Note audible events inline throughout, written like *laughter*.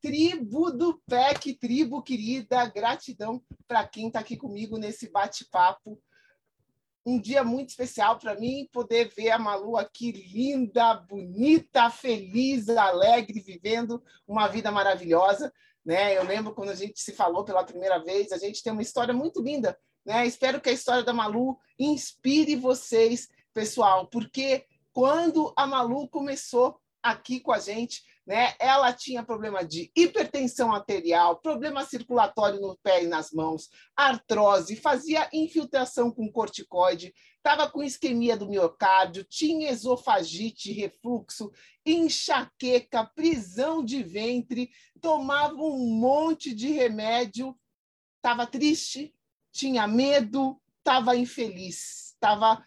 tribo do PEC, tribo querida, gratidão para quem está aqui comigo nesse bate-papo. Um dia muito especial para mim poder ver a Malu aqui linda, bonita, feliz, alegre, vivendo uma vida maravilhosa. Né? Eu lembro quando a gente se falou pela primeira vez, a gente tem uma história muito linda. Né? Espero que a história da Malu inspire vocês, pessoal, porque quando a Malu começou aqui com a gente, né? Ela tinha problema de hipertensão arterial, problema circulatório no pé e nas mãos, artrose, fazia infiltração com corticoide, estava com isquemia do miocárdio, tinha esofagite, refluxo, enxaqueca, prisão de ventre, tomava um monte de remédio, estava triste, tinha medo, estava infeliz, estava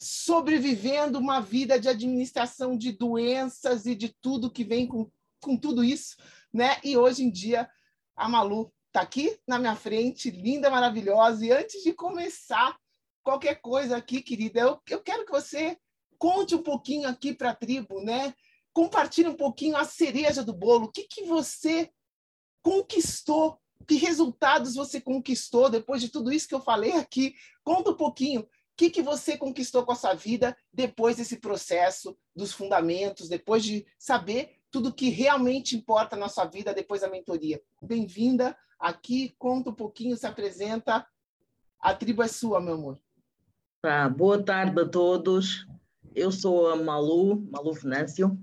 sobrevivendo uma vida de administração de doenças e de tudo que vem com, com tudo isso, né? E hoje em dia a Malu está aqui na minha frente, linda, maravilhosa. E antes de começar qualquer coisa aqui, querida, eu, eu quero que você conte um pouquinho aqui para a tribo, né? Compartilhe um pouquinho a cereja do bolo. O que, que você conquistou? Que resultados você conquistou depois de tudo isso que eu falei aqui? Conta um pouquinho que, que você conquistou com a sua vida depois desse processo dos fundamentos, depois de saber tudo que realmente importa na sua vida depois da mentoria. Bem-vinda aqui, conta um pouquinho, se apresenta. A tribo é sua, meu amor. Tá, boa tarde a todos. Eu sou a Malu, Malu Venâncio,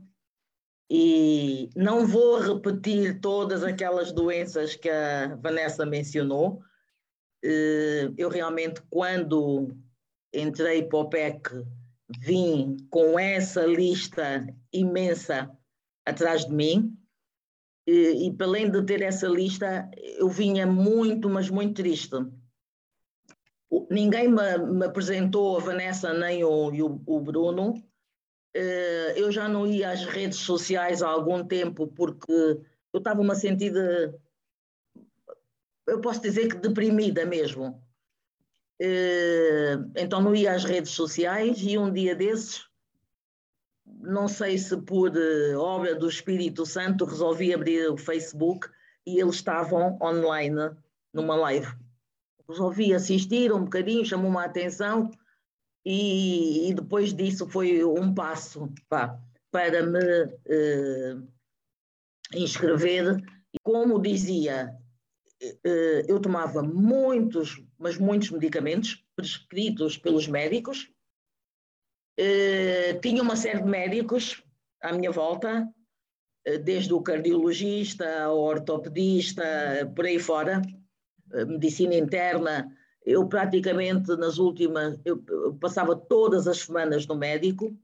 e não vou repetir todas aquelas doenças que a Vanessa mencionou. Eh, eu realmente, quando entrei para o PEC, vim com essa lista imensa atrás de mim. E, e para além de ter essa lista, eu vinha muito, mas muito triste. Ninguém me, me apresentou a Vanessa nem o, o, o Bruno. Eh, eu já não ia às redes sociais há algum tempo porque eu estava-me a sentir, de, eu posso dizer que deprimida mesmo. Eh, então não ia às redes sociais e um dia desses, não sei se por eh, obra do Espírito Santo, resolvi abrir o Facebook e eles estavam online numa live. Resolvi assistir um bocadinho, chamou-me a atenção e, e, depois disso foi um passo pá, para me uh, inscrever. Como dizia, eu tomava muitos mas muitos medicamentos prescritos pelos médicos. Uh, tinha uma série de médicos à minha volta, desde o cardiologista, ao ortopedista, por aí fora, medicina interna. Eu praticamente nas últimas, eu passava todas as semanas no médico.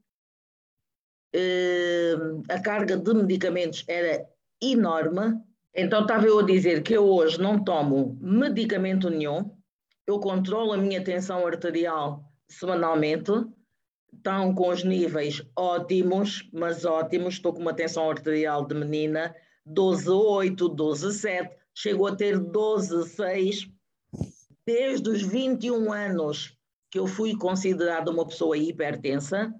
a carga de medicamentos era enorme. Então estava eu a dizer que eu hoje não tomo medicamento nenhum, eu controlo a minha tensão arterial semanalmente, estão com os níveis ótimos, mas ótimos, estou com uma tensão arterial de menina 12,8, 12,7, chego a ter 12,6 desde os 21 anos que eu fui considerada uma pessoa hipertensa,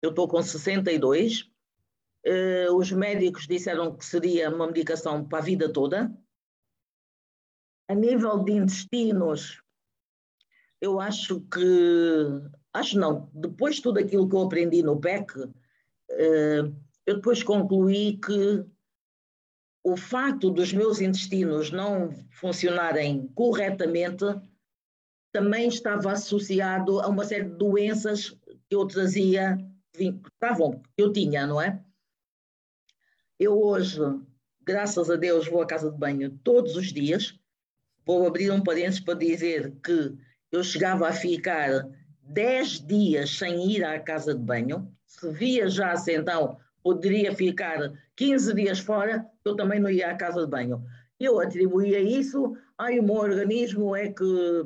eu estou com 62, Uh, os médicos disseram que seria uma medicação para a vida toda. A nível de intestinos, eu acho que, acho não, depois de tudo aquilo que eu aprendi no PEC, uh, eu depois concluí que o facto dos meus intestinos não funcionarem corretamente também estava associado a uma série de doenças que eu trazia, estavam, que eu tinha, não é? Eu hoje, graças a Deus, vou à casa de banho todos os dias. Vou abrir um parênteses para dizer que eu chegava a ficar 10 dias sem ir à casa de banho. Se viajasse, então, poderia ficar 15 dias fora, eu também não ia à casa de banho. Eu atribuía isso, ai, o meu organismo é que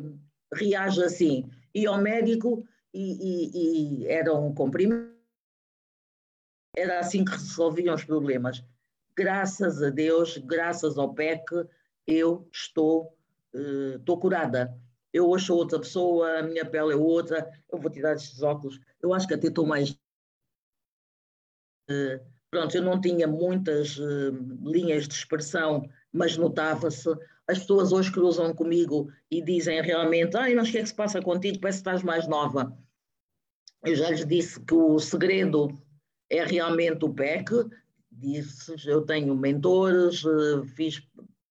reage assim. Ia ao médico e, e, e era um comprimido era assim que resolviam os problemas. Graças a Deus, graças ao PEC, eu estou, uh, estou curada. Eu hoje sou outra pessoa, a minha pele é outra, eu vou tirar estes óculos, eu acho que até estou mais. Uh, pronto, eu não tinha muitas uh, linhas de expressão, mas notava-se. As pessoas hoje cruzam comigo e dizem realmente: Ai, mas o que é que se passa contigo? Parece que estás mais nova. Eu já lhes disse que o segredo é realmente o PEC. Disse, eu tenho mentores, eh, fiz,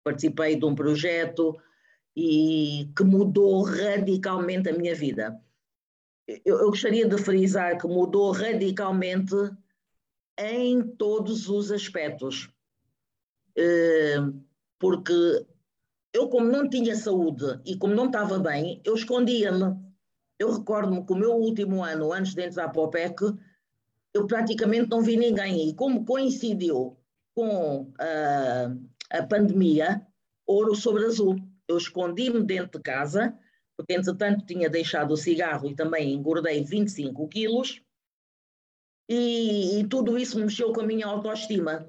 participei de um projeto e que mudou radicalmente a minha vida. Eu, eu gostaria de frisar que mudou radicalmente em todos os aspectos. Eh, porque eu, como não tinha saúde e como não estava bem, eu escondia-me. Eu recordo-me que o meu último ano, antes de entrar para o PEC, eu praticamente não vi ninguém. E como coincidiu com a, a pandemia, ouro sobre azul. Eu escondi-me dentro de casa, porque entretanto tinha deixado o cigarro e também engordei 25 quilos, e, e tudo isso mexeu com a minha autoestima.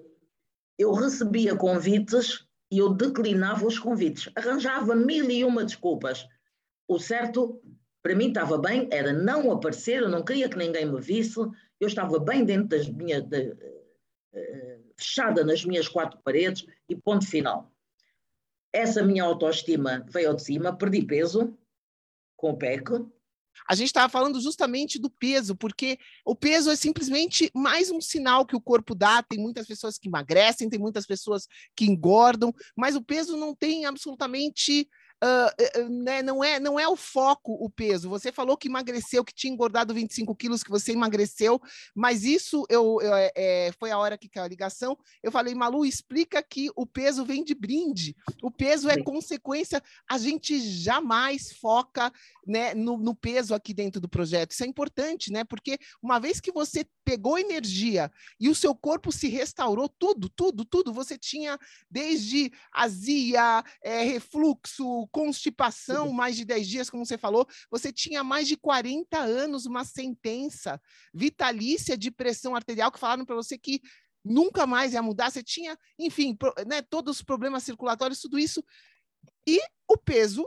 Eu recebia convites e eu declinava os convites, arranjava mil e uma desculpas. O certo, para mim estava bem, era não aparecer, eu não queria que ninguém me visse, eu estava bem dentro das minhas. De, uh, fechada nas minhas quatro paredes e ponto final. Essa minha autoestima veio de cima, perdi peso com o PEC. A gente estava falando justamente do peso, porque o peso é simplesmente mais um sinal que o corpo dá. Tem muitas pessoas que emagrecem, tem muitas pessoas que engordam, mas o peso não tem absolutamente uh, né, não, é, não é o foco o peso. Você falou que emagreceu, que tinha engordado 25 quilos, que você emagreceu, mas isso eu, eu é, foi a hora que caiu a ligação. Eu falei, Malu, explica que o peso vem de brinde. O peso é consequência, a gente jamais foca né, no, no peso aqui dentro do projeto. Isso é importante, né? Porque uma vez que você pegou energia e o seu corpo se restaurou, tudo, tudo, tudo, você tinha desde azia, é, refluxo, constipação, mais de 10 dias, como você falou, você tinha mais de 40 anos uma sentença vitalícia de pressão arterial que falaram para você que nunca mais ia mudar, você tinha, enfim, né, todos os problemas circulatórios, tudo isso. E o peso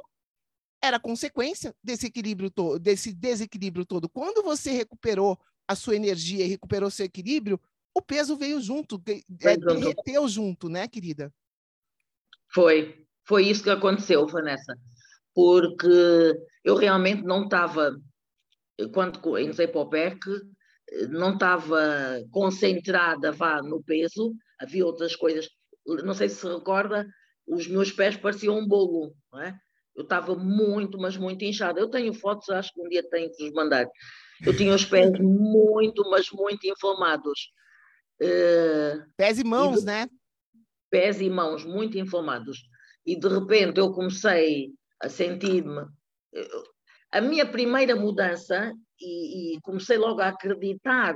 era consequência desse equilíbrio todo, desse desequilíbrio todo. Quando você recuperou a sua energia e recuperou seu equilíbrio, o peso veio junto, é, derreteu junto, né, querida? Foi, foi isso que aconteceu, Vanessa, porque eu realmente não estava, quando entrei para o PEC, não estava concentrada vá no peso, havia outras coisas, não sei se se recorda, os meus pés pareciam um bolo, não é? Eu estava muito, mas muito inchada. Eu tenho fotos, acho que um dia tenho que vos mandar. Eu tinha os pés *laughs* muito, mas muito inflamados. Uh, pés e mãos, e de, né? Pés e mãos muito inflamados. E de repente eu comecei a sentir-me. A minha primeira mudança, e, e comecei logo a acreditar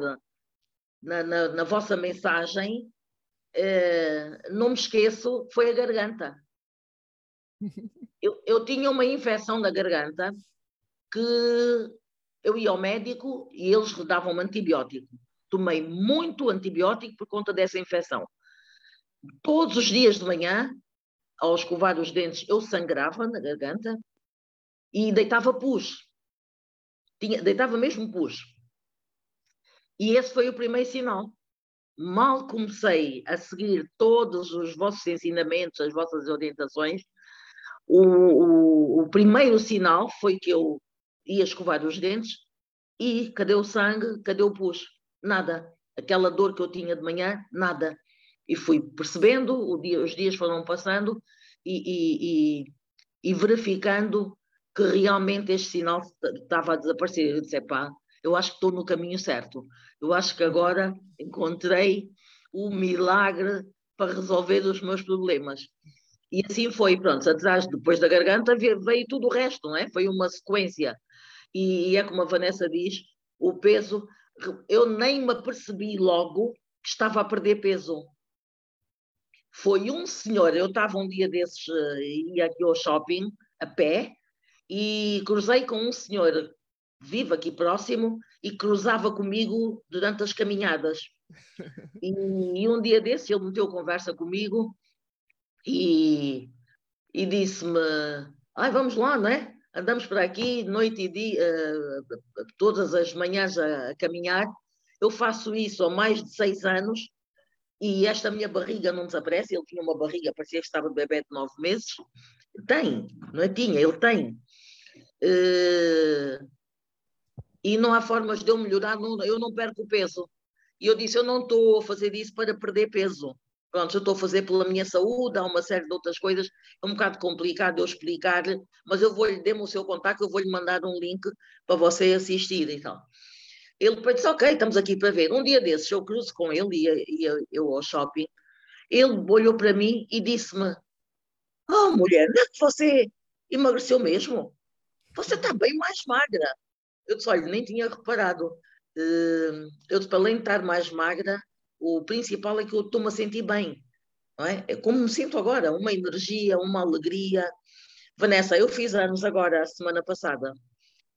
na, na, na vossa mensagem, uh, não me esqueço, foi a garganta. *laughs* Eu, eu tinha uma infecção na garganta que eu ia ao médico e eles davam-me antibiótico. Tomei muito antibiótico por conta dessa infecção. Todos os dias de manhã, ao escovar os dentes, eu sangrava na garganta e deitava pus. Tinha, deitava mesmo pus. E esse foi o primeiro sinal. mal comecei a seguir todos os vossos ensinamentos, as vossas orientações, o, o, o primeiro sinal foi que eu ia escovar os dentes e cadê o sangue, cadê o pus? Nada. Aquela dor que eu tinha de manhã, nada. E fui percebendo, dia, os dias foram passando e, e, e, e, verificando que realmente este sinal estava a desaparecer. Eu disse, pá, eu acho que estou no caminho certo. Eu acho que agora encontrei o milagre para resolver os meus problemas. E assim foi, pronto, atrás, depois da garganta veio tudo o resto, não é? Foi uma sequência. E é como a Vanessa diz, o peso, eu nem me apercebi logo que estava a perder peso. Foi um senhor, eu estava um dia desses, eh, ia aqui ao shopping, a pé, e cruzei com um senhor, vive aqui próximo, e cruzava comigo durante as caminhadas. E, e um dia desse ele meteu conversa comigo e, e disse-me: Ai, vamos lá, não é? Andamos por aqui, noite e dia, uh, todas as manhãs a, a, caminhar. Eu faço isso há mais de seis anos e esta minha barriga não desaparece. Ele tinha uma barriga, parecia que estava de bebê de nove meses. Tem, não é? Tinha, ele tem. Uh, e não há formas de eu melhorar, eu não perco peso. E eu disse: Eu não estou a fazer isso para perder peso. Pronto, eu estou a fazer pela minha saúde, há uma série de outras coisas, é um bocado complicado eu explicar-lhe, mas eu vou-lhe, dê-me o seu contato, eu vou-lhe mandar um link para você assistir e tal. Ele depois disse, ok, estamos aqui para ver. Um dia desses eu cruzo com ele, ia, ia eu ao shopping, ele olhou para mim e disse-me, oh mulher, não é que você emagreceu mesmo? Você está bem mais magra. Eu disse, olha, nem tinha reparado. Hum, eu disse, além de estar mais magra, o principal é que eu estou-me a sentir bem. Não é? é como me sinto agora, uma energia, uma alegria. Vanessa, eu fiz anos agora, a semana passada,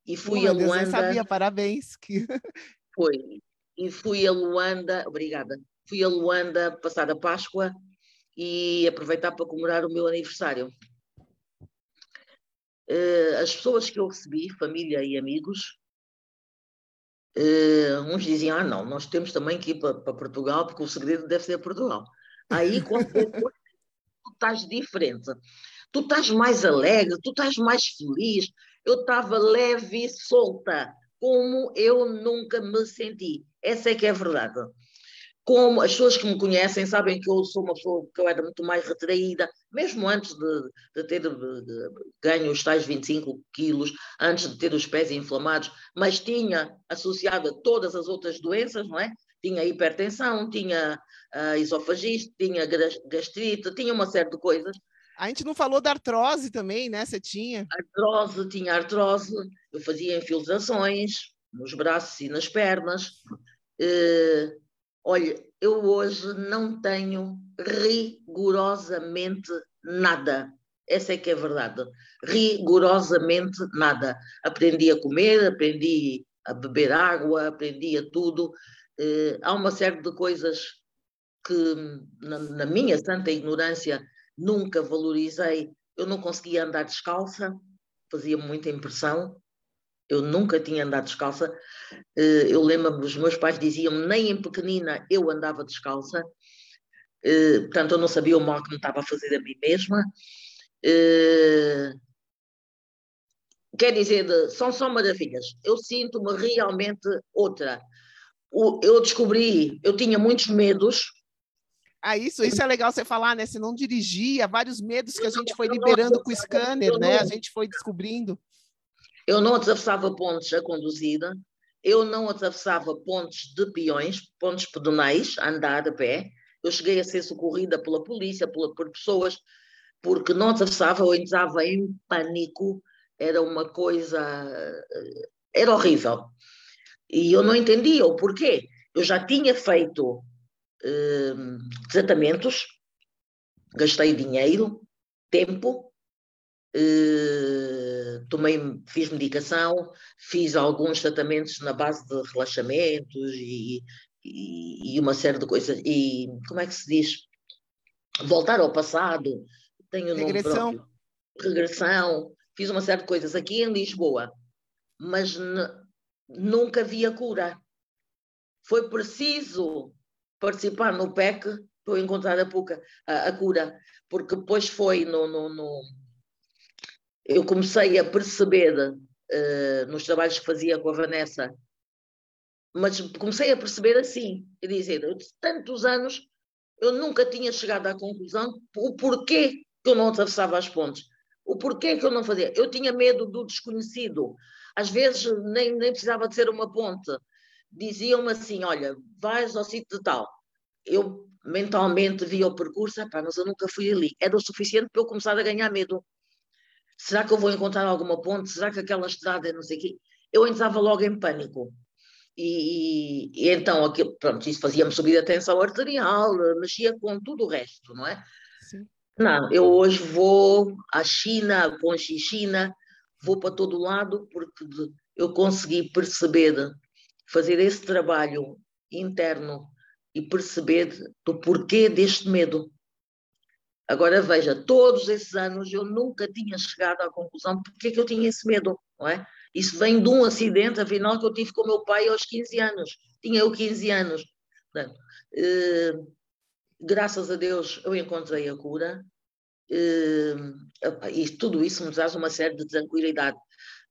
e fui oh, a Luanda. Deus, eu sabia, parabéns. *laughs* Foi. E fui a Luanda, obrigada. Fui a Luanda passar a Páscoa e aproveitar para comemorar o meu aniversário. Uh, as pessoas que eu recebi, família e amigos, Uh, uns diziam, ah não, nós temos também que ir para, para Portugal, porque o segredo deve ser Portugal. Aí *laughs* quando tu estás diferente, tu estás mais alegre, tu estás mais feliz. Eu estava leve e solta, como eu nunca me senti. Essa é que é a verdade como as pessoas que me conhecem sabem que eu sou uma pessoa que eu era muito mais retraída, mesmo antes de, de ter de, ganho os tais 25 quilos, antes de ter os pés inflamados, mas tinha associado a todas as outras doenças, não é? Tinha hipertensão, tinha uh, esofagite, tinha gastrite, tinha uma série de coisas. A gente não falou da artrose também, né? Você tinha? Artrose, tinha artrose, eu fazia infiltrações nos braços e nas pernas. Uh, Olha, eu hoje não tenho rigorosamente nada. Essa é que é a verdade. Rigorosamente nada. Aprendi a comer, aprendi a beber água, aprendi a tudo. Eh, há uma série de coisas que, na, na minha santa ignorância, nunca valorizei. Eu não conseguia andar descalça, fazia muita impressão. Eu nunca tinha andado descalça. Eh, eu lembro-me, os meus pais diziam nem em pequenina eu andava descalça. Eh, portanto, eu não sabia o mal que me estava a fazer a mim mesma. Eh, quer dizer, são só maravilhas. Eu sinto-me realmente outra. Eu descobri, eu tinha muitos medos. Ah, isso, isso é legal você falar, né? Você não dirigia, vários medos que a gente foi liberando com o scanner, né? A gente foi descobrindo. Eu não atravessava pontes a conduzida, eu não atravessava pontes de peões, pontes pedonais, a andar a pé. Eu cheguei a ser socorrida pela polícia, por, por pessoas, porque não atravessava, eu entrava em pânico, era uma coisa. Eh, era horrível. E eu não entendia o porquê. Eu já tinha feito tratamentos, gastei dinheiro, tempo, eh, tomei, fiz medicação, fiz alguns tratamentos na base de relaxamentos e, e, e, uma série de coisas. E como é que se diz? Voltar ao passado, tenho o nome próprio. Regressão, fiz uma série de coisas aqui em Lisboa, mas nunca vi a cura. Foi preciso participar no PEC para encontrar a, puca, a, a, cura, porque depois foi no, no, no, Eu comecei a perceber uh, nos trabalhos que fazia com a Vanessa, mas comecei a perceber assim, e dizer, eu, tantos anos eu nunca tinha chegado à conclusão o porquê que eu não atravessava as pontes, o porquê que eu não fazia. Eu tinha medo do desconhecido. Às vezes nem, nem precisava de ser uma ponte. Diziam-me assim: olha, vais ao sítio de tal. Eu mentalmente via o percurso, mas eu nunca fui ali. Era o suficiente para eu começar a ganhar medo. Será que eu vou encontrar alguma ponte? Será que aquela estrada é não sei o quê? Eu entrava logo em pânico. E, e, então, aquilo, pronto, isso fazia-me subir a tensão arterial, mexia com tudo o resto, não é? Sim. Não, eu hoje vou à China, com a China, vou para todo lado, porque eu consegui perceber, fazer esse trabalho interno e perceber do porquê deste medo. Agora veja, todos esses anos eu nunca tinha chegado à conclusão porque é que eu tinha esse medo, não é? Isso vem de um acidente, afinal, que eu tive com o meu pai aos 15 anos. Tinha eu 15 anos. Portanto, eh, graças a Deus eu encontrei a cura. Eh, e tudo isso me traz uma série de tranquilidade.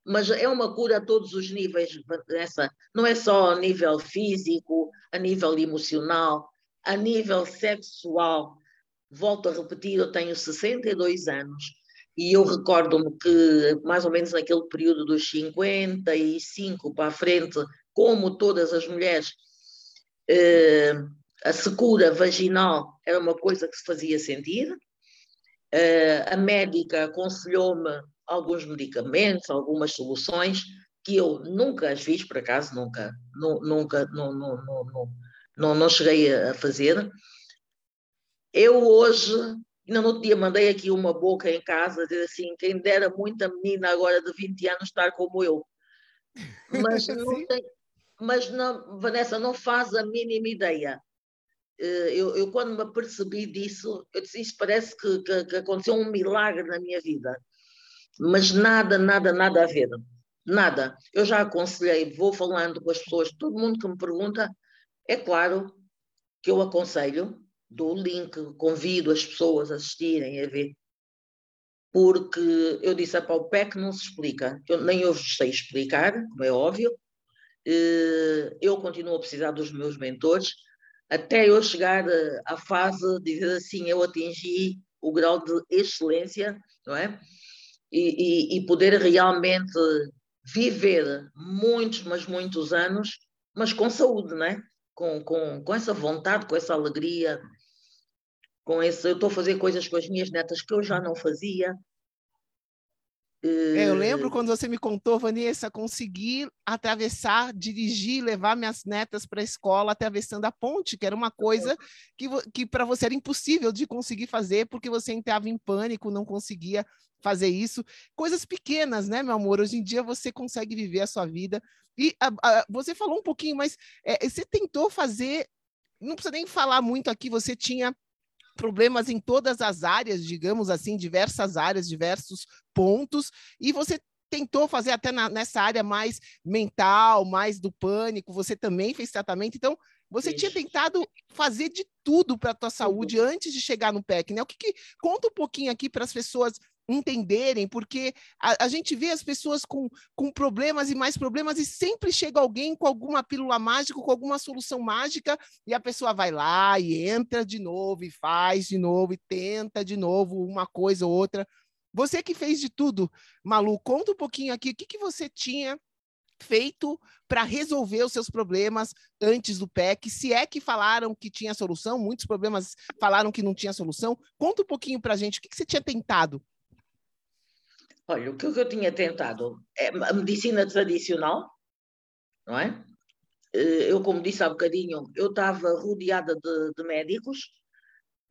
Mas é uma cura a todos os níveis, essa, não é só a nível físico, a nível emocional, a nível sexual. Volto a repetir, eu tenho 62 anos e eu recordo-me que, mais ou menos naquele período dos 55 para a frente, como todas as mulheres, eh, a secura vaginal era uma coisa que se fazia sentir. Eh, a médica aconselhou-me alguns medicamentos, algumas soluções, que eu nunca as fiz, por acaso, nunca, nunca, não, não, não, não, não cheguei a fazer. Eu hoje Ainda no outro dia mandei aqui uma boca em casa, dizer assim, quem dera muita menina agora de 20 anos estar como eu. *laughs* Mas não tem, mas não, Vanessa, não faz a mínima ideia. Eh, eu, eu, quando me apercebi disso, eu disse, isso parece que, que, que aconteceu um milagre na minha vida. Mas nada, nada, nada a ver. Nada. Eu já aconselhei, vou falando com as pessoas, todo mundo que me pergunta, é claro que eu aconselho, dou o link, convido as pessoas a assistirem a ver. Porque eu disse, para o PEC não se explica. Eu, nem eu sei explicar, como é óbvio. Eh, eu continuo a precisar dos meus mentores, até eu chegar eh, à fase de dizer assim, eu atingi o grau de excelência, não é? E, e, e poder realmente viver muitos, mas muitos anos, mas com saúde, não é? Com, com, com essa vontade, com essa alegria, com esse, eu estou a fazer coisas com as minhas netas que eu já não fazia. É, eu lembro quando você me contou, Vanessa, conseguir atravessar, dirigir, levar minhas netas para a escola atravessando a ponte, que era uma coisa que, que para você era impossível de conseguir fazer, porque você entrava em pânico, não conseguia fazer isso. Coisas pequenas, né, meu amor? Hoje em dia você consegue viver a sua vida. E a, a, você falou um pouquinho, mas é, você tentou fazer, não precisa nem falar muito aqui, você tinha problemas em todas as áreas, digamos assim, diversas áreas, diversos pontos, e você tentou fazer até na, nessa área mais mental, mais do pânico, você também fez tratamento, então você tinha tentado fazer de tudo para a tua saúde antes de chegar no PEC, né? O que, que conta um pouquinho aqui para as pessoas entenderem, porque a, a, gente vê as pessoas com, com problemas e mais problemas e sempre chega alguém com alguma pílula mágica, com alguma solução mágica, e a pessoa vai lá e entra de novo, e faz de novo, e tenta de novo uma coisa ou outra. Você que fez de tudo, Malu, conta um pouquinho aqui, o que, que você tinha feito para resolver os seus problemas antes do PEC? Se é que falaram que tinha solução, muitos problemas falaram que não tinha solução. Conta um pouquinho para a gente, o que, que você tinha tentado Olha, o que eu tinha tentado é a medicina tradicional, não é? Eh, eu, como disse há bocadinho, eu estava rodeada de, de médicos,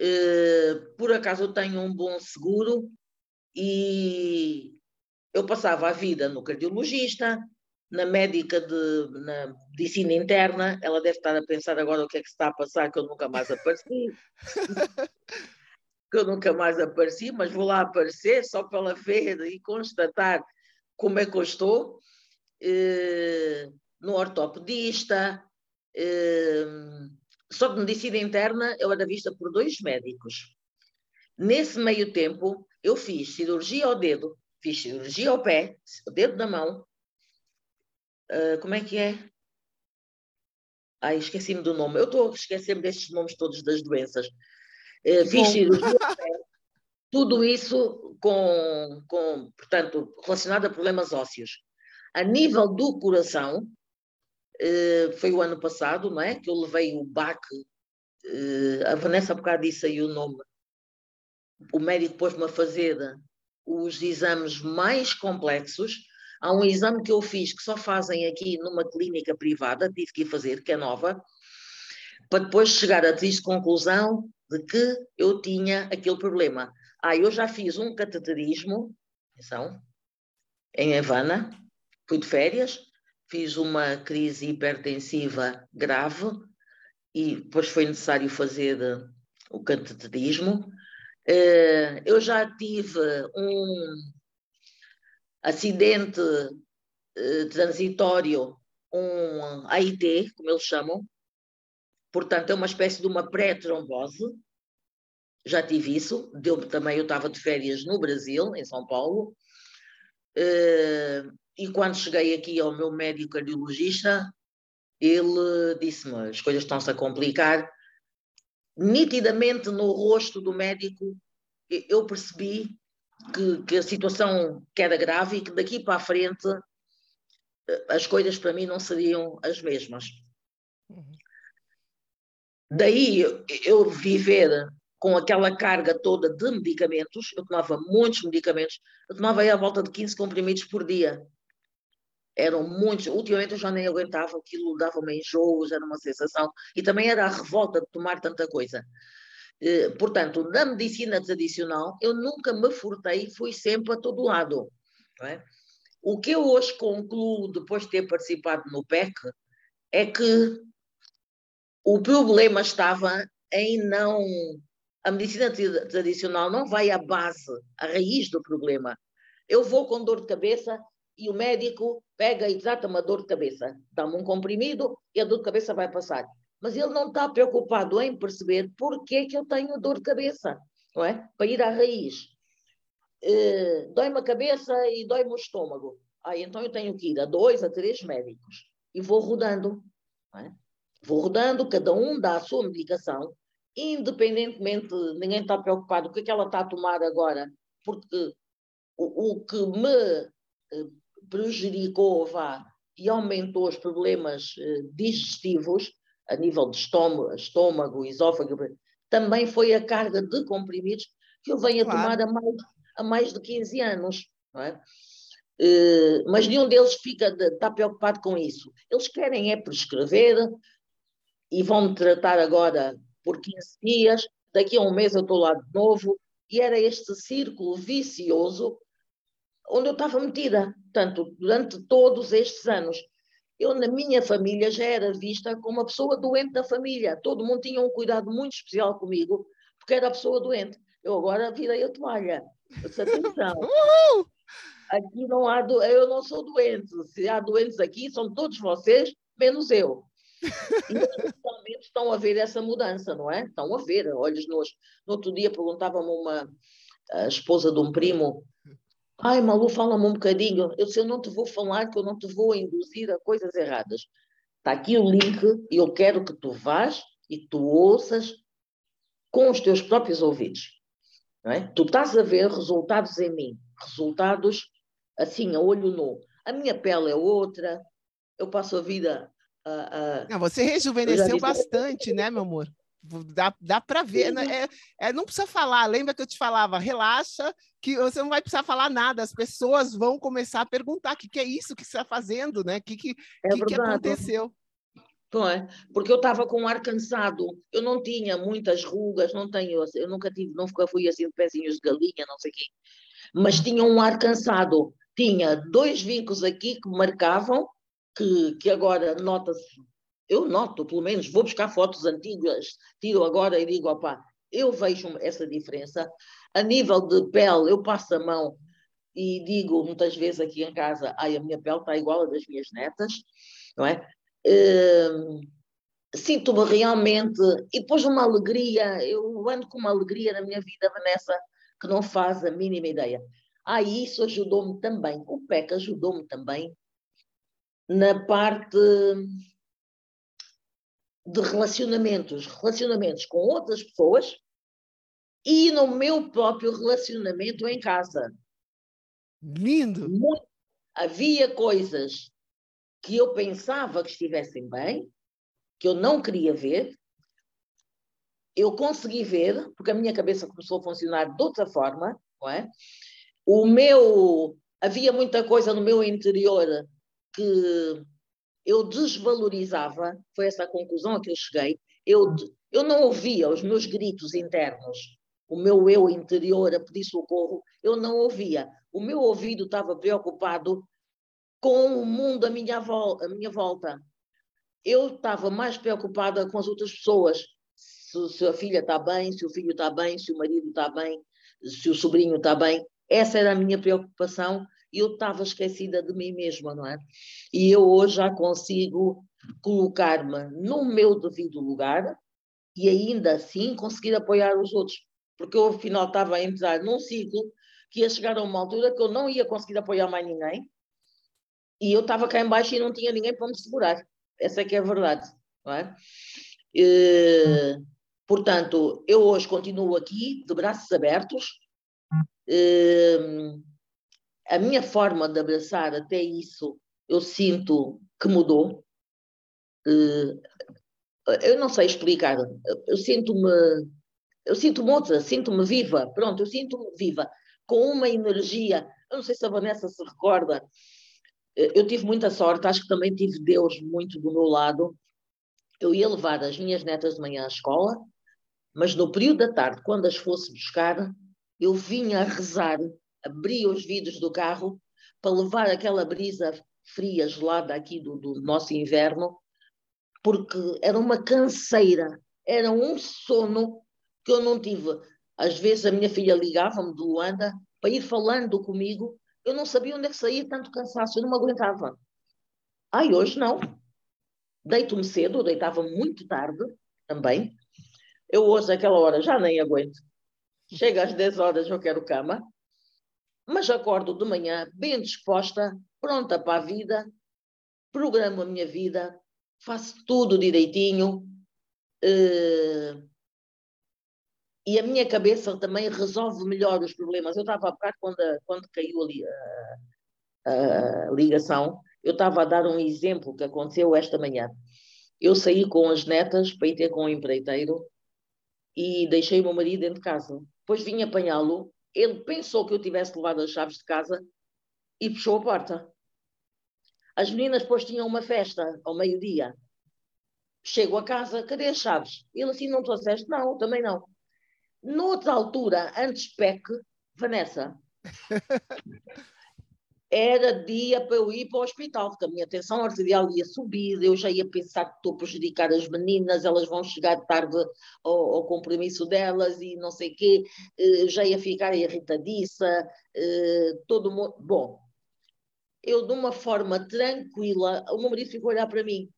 eh, por acaso eu tenho um bom seguro e eu passava a vida no cardiologista, na médica de na medicina interna, ela deve estar a pensar agora o que é que se está a passar, que eu nunca mais apareci. *laughs* que eu nunca mais apareci, mas vou lá aparecer só pela ver e constatar como é que eu estou. Eh, no ortopedista, eh, só de medicina interna eu era vista por dois médicos. Nesse meio tempo, eu fiz cirurgia ao dedo, fiz cirurgia ao pé, o dedo da mão. Uh, como é que é? Ai, esqueci-me do nome. Eu estou a esquecer-me destes nomes todos das doenças. Fiz cirurgia ao *laughs* pé. Tudo isso com, com, portanto, relacionado a problemas ósseos. A nível do coração, uh, foi o ano passado, não é? Que eu levei o BAC. a Vanessa há bocado disse aí o nome o médico pôs-me a fazer os exames mais complexos. Há um exame que eu fiz que só fazem aqui numa clínica privada, tive que ir fazer, que é nova, para depois chegar a triste conclusão de que eu tinha aquele problema. Ah, eu já fiz um cateterismo, atenção, em Havana, fui de férias, fiz uma crise hipertensiva grave e depois foi necessário fazer o cateterismo. Eh, eu já tive um acidente eh, transitório, um AIT, como eles chamam, portanto é uma espécie de uma pré-trombose, já tive isso, deu também, eu estava de férias no Brasil, em São Paulo, eh, e quando cheguei aqui ao meu médico cardiologista, ele disse-me, as coisas estão-se a complicar, nitidamente no rosto do médico eu percebi que, que, a situação que era grave e que daqui para a frente eh, as coisas para mim não seriam as mesmas. Daí eu viver com aquela carga toda de medicamentos, eu tomava muitos medicamentos, eu tomava aí à volta de 15 comprimidos por dia eram muitos. Ultimamente eu já nem aguentava, aquilo dava-me enjoos, era uma sensação. E também era a revolta de tomar tanta coisa. Eh, portanto, na medicina tradicional, eu nunca me furtei, fui sempre a todo lado. É? O que eu hoje concluo, depois de ter participado no PEC, é que o problema estava em não. A medicina tradicional não vai à base, à raiz do problema. Eu vou com dor de cabeça, e o médico pega e trata uma dor de cabeça, dá-me um comprimido e a dor de cabeça vai passar. Mas ele não está preocupado em perceber porquê é que eu tenho dor de cabeça, não é? Para ir à raiz. Uh, dói-me a cabeça e dói-me o estômago. Ah, então eu tenho que ir a dois, a três médicos. E vou rodando. É? Vou rodando, cada um dá a sua medicação, independentemente, ninguém está preocupado com o que, é que ela está a tomar agora, porque o, o que me eh, prejudicou vá, e aumentou os problemas eh, digestivos, a nível de estômago, estômago esófago, também foi a carga de comprimidos que eu venho claro. a tomar há mais, mais de 15 anos. É? Uh, mas nenhum deles fica de, está preocupado com isso. Eles querem é prescrever e vão-me tratar agora por 15 dias, daqui a um mês eu estou lá de novo, e era este círculo vicioso onde eu estava metida, tanto durante todos estes anos. Eu, na minha família, já era vista como uma pessoa doente da família. Todo mundo tinha um cuidado muito especial comigo, porque era a pessoa doente. Eu agora virei a toalha. Atenção. *laughs* Aqui não há. Do... Eu não sou doente. Se há doentes aqui, são todos vocês, menos eu. E estão a ver essa mudança, não é? Estão a ver, olhos nos. No outro dia perguntava-me uma a esposa de um primo Ai, Malu, fala-me um bocadinho. Eu disse, eu não te vou falar, que eu não te vou induzir a coisas erradas. Está aqui o link e eu quero que tu vás e tu ouças com os teus próprios ouvidos. Não é? Tu estás a ver resultados em mim, resultados assim, a olho nu. A minha pele é outra, eu passo a vida a. a... Não, você rejuvenesceu bastante, né, meu amor? Dá, dá para ver, né? É, é, não precisa falar. Lembra que eu te falava, relaxa, que você não vai precisar falar nada. As pessoas vão começar a perguntar: o que, que é isso que você está fazendo, né? O que, que, é que, que aconteceu? É, porque eu estava com um ar cansado, eu não tinha muitas rugas, não tenho, eu nunca tive, nunca fui assim de pezinhos de galinha, não sei o quê, mas tinha um ar cansado, tinha dois vincos aqui que marcavam, que, que agora nota-se eu noto, pelo menos, vou buscar fotos antigas, tiro agora e digo, opá, eu vejo essa diferença. A nível de pele, eu passo a mão e digo muitas vezes aqui em casa, ai, a minha pele está igual à das minhas netas, não é? Hum, sinto-me realmente, e depois uma alegria, eu ando com uma alegria na minha vida, Vanessa, que não faz a mínima ideia. Ah, isso ajudou-me também, o PEC ajudou-me também na parte de relacionamentos, relacionamentos com outras pessoas e no meu próprio relacionamento em casa. Lindo! Muito, havia coisas que eu pensava que estivessem bem, que eu não queria ver, eu consegui ver, porque a minha cabeça começou a funcionar de outra forma, não é? O meu havia muita coisa no meu interior que eu desvalorizava, foi essa a conclusão a que eu cheguei. Eu, eu não ouvia os meus gritos internos, o meu eu interior a pedir socorro, eu não ouvia. O meu ouvido estava preocupado com o mundo à minha, vol à minha volta. Eu estava mais preocupada com as outras pessoas. Se, se a filha está bem, se o filho está bem, se o marido está bem, se o sobrinho está bem. Essa era a minha preocupação e eu estava esquecida de mim mesma, não é? E eu hoje já consigo colocar-me no meu devido lugar e ainda assim conseguir apoiar os outros. Porque eu, afinal, estava a entrar num ciclo que ia chegar a uma altura que eu não ia conseguir apoiar mais ninguém e eu estava cá embaixo e não tinha ninguém para me segurar. Essa é que é a verdade, não é? E, portanto, eu hoje continuo aqui de braços abertos. E, a minha forma de abraçar até isso, eu sinto que mudou. E, eu não sei explicar. Eu sinto-me eu sinto-me outra, sinto-me viva. Pronto, eu sinto-me viva, com uma energia. Eu não sei se a Vanessa se recorda, eu tive muita sorte, acho que também tive Deus muito do meu lado. Eu ia levar as minhas netas de manhã à escola, mas no período da tarde, quando as fosse buscar, eu vinha a rezar, abria os vidros do carro para levar aquela brisa fria, gelada aqui do, do nosso inverno, porque era uma canseira, era um sono que eu não tive. Às vezes a minha filha ligava-me de Luanda para ir falando comigo eu não sabia onde é que saía tanto cansaço, eu não me aguentava. Ai, hoje não. Deito-me cedo, deitava muito tarde também. Eu hoje, àquela hora, já nem aguento. Chega às 10 horas, eu quero cama. Mas acordo de manhã bem disposta, pronta para a vida, programo a minha vida, faço tudo direitinho. Uh, e a minha cabeça também resolve melhor os problemas. Eu estava a bocado, quando, quando caiu ali a, a ligação, eu estava a dar um exemplo que aconteceu esta manhã. Eu saí com as netas para ir ter com o empreiteiro e deixei o meu marido dentro de casa. Depois vim apanhá-lo, ele pensou que eu tivesse levado as chaves de casa e fechou a porta. As meninas depois tinham uma festa ao meio-dia. Chego a casa, cadê as chaves? Ele assim, não trouxeste? Não, também não. Noutra altura, antes PEC, Vanessa, *laughs* era dia para eu ir para o hospital, porque a minha tensão arterial ia subir, eu já ia pensar que estou a prejudicar as meninas, elas vão chegar tarde ao, ao compromisso delas e não sei o quê, eh, já ia ficar irritadiça, eh, todo mundo... Bom, eu de uma forma tranquila, o meu marido ficou a olhar para mim.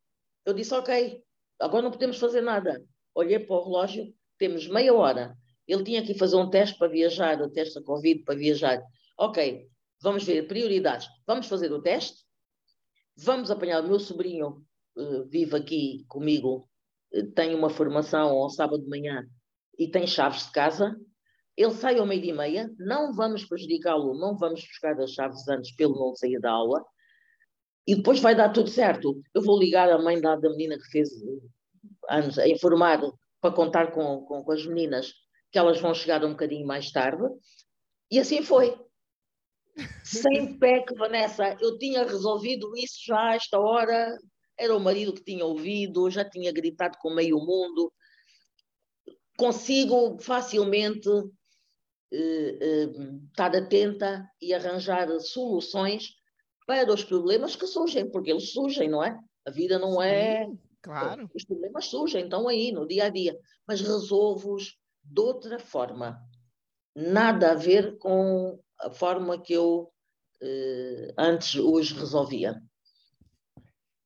Eu disse, ok, agora não podemos fazer nada. Olhei para o relógio, temos meia hora ele tinha que fazer um teste para viajar, o teste da Covid para viajar. Ok, vamos ver prioridades. Vamos fazer o teste. Vamos apanhar o meu sobrinho, uh, vive aqui comigo, uh, tem uma formação ao sábado de manhã e tem chaves de casa. Ele sai ao meio-dia e meia, não vamos prejudicá-lo, não vamos buscar as chaves antes pelo não sair da aula. E depois vai dar tudo certo. Eu vou ligar à mãe da, da menina que fez anos, a informar para contar com, com, com as meninas que elas vão chegar um bocadinho mais tarde. E assim foi. Sem pé que Vanessa, eu tinha resolvido isso já a esta hora. Era o marido que tinha ouvido, já tinha gritado com meio mundo. Consigo facilmente eh, eh, estar atenta e arranjar soluções para os problemas que surgem, porque eles surgem, não é? A vida não é Sim, é. Claro. Os problemas surgem, estão aí no dia a dia, mas resolvo-os de outra forma. Nada a ver com a forma que eu eh, antes os resolvia.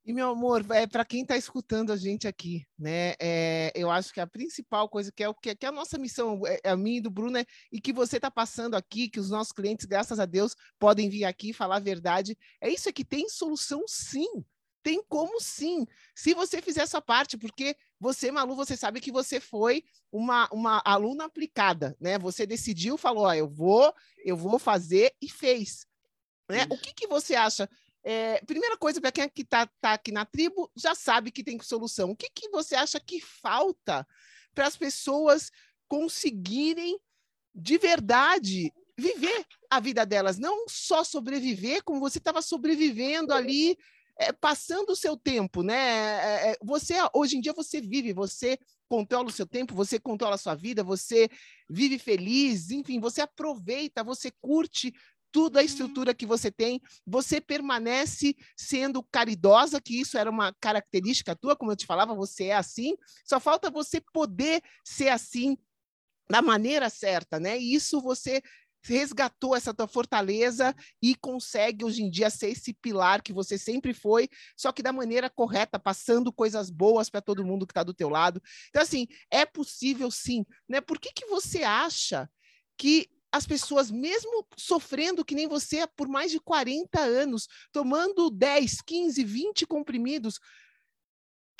E, meu amor, é, para quem está escutando a gente aqui, né? É, eu acho que a principal coisa que é o que, que é a nossa missão, é, é a minha e do Bruno, é, e que você está passando aqui, que os nossos clientes, graças a Deus, podem vir aqui falar a verdade. É isso é que tem solução sim. Tem como sim, se você fizer essa parte, porque você, Malu, você sabe que você foi uma, uma aluna aplicada, né? Você decidiu, falou, ó, eu vou, eu vou fazer e fez. Né? O que, que você acha é, primeira coisa, para quem está tá aqui na tribo, já sabe que tem solução. O que, que você acha que falta para as pessoas conseguirem, de verdade, viver a vida delas? Não só sobreviver, como você estava sobrevivendo ali, é, passando o seu tempo, né? É, é, você, hoje em dia, você vive, você controla o seu tempo, você controla a sua vida, você vive feliz, enfim, você aproveita, você curte tudo a uhum. estrutura que você tem, você permanece sendo caridosa, que isso era uma característica tua, como eu te falava, você é assim, só falta você poder ser assim da maneira certa, né? E isso você resgatou essa tua fortaleza e consegue hoje em dia ser esse pilar que você sempre foi, só que da maneira correta, passando coisas boas para todo mundo que está do teu lado. Então assim, é possível sim, né? Por que que você acha que as pessoas, mesmo sofrendo que nem você por mais de 40 anos, tomando 10, 15, 20 comprimidos,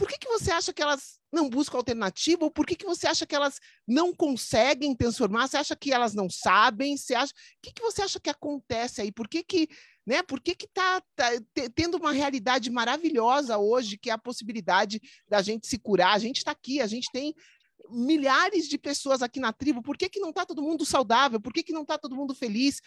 por que, que você acha que elas não buscam alternativa? Ou por que, que você acha que elas não conseguem transformar? Você acha que elas não sabem? Você acha... O que, que você acha que acontece aí? Por que que, né? Por que que tá, tá tendo uma realidade maravilhosa hoje, que é a possibilidade da gente se curar? A gente está aqui, a gente tem milhares de pessoas aqui na tribo, por que, que não está todo mundo saudável? Por que, que não está todo mundo feliz? O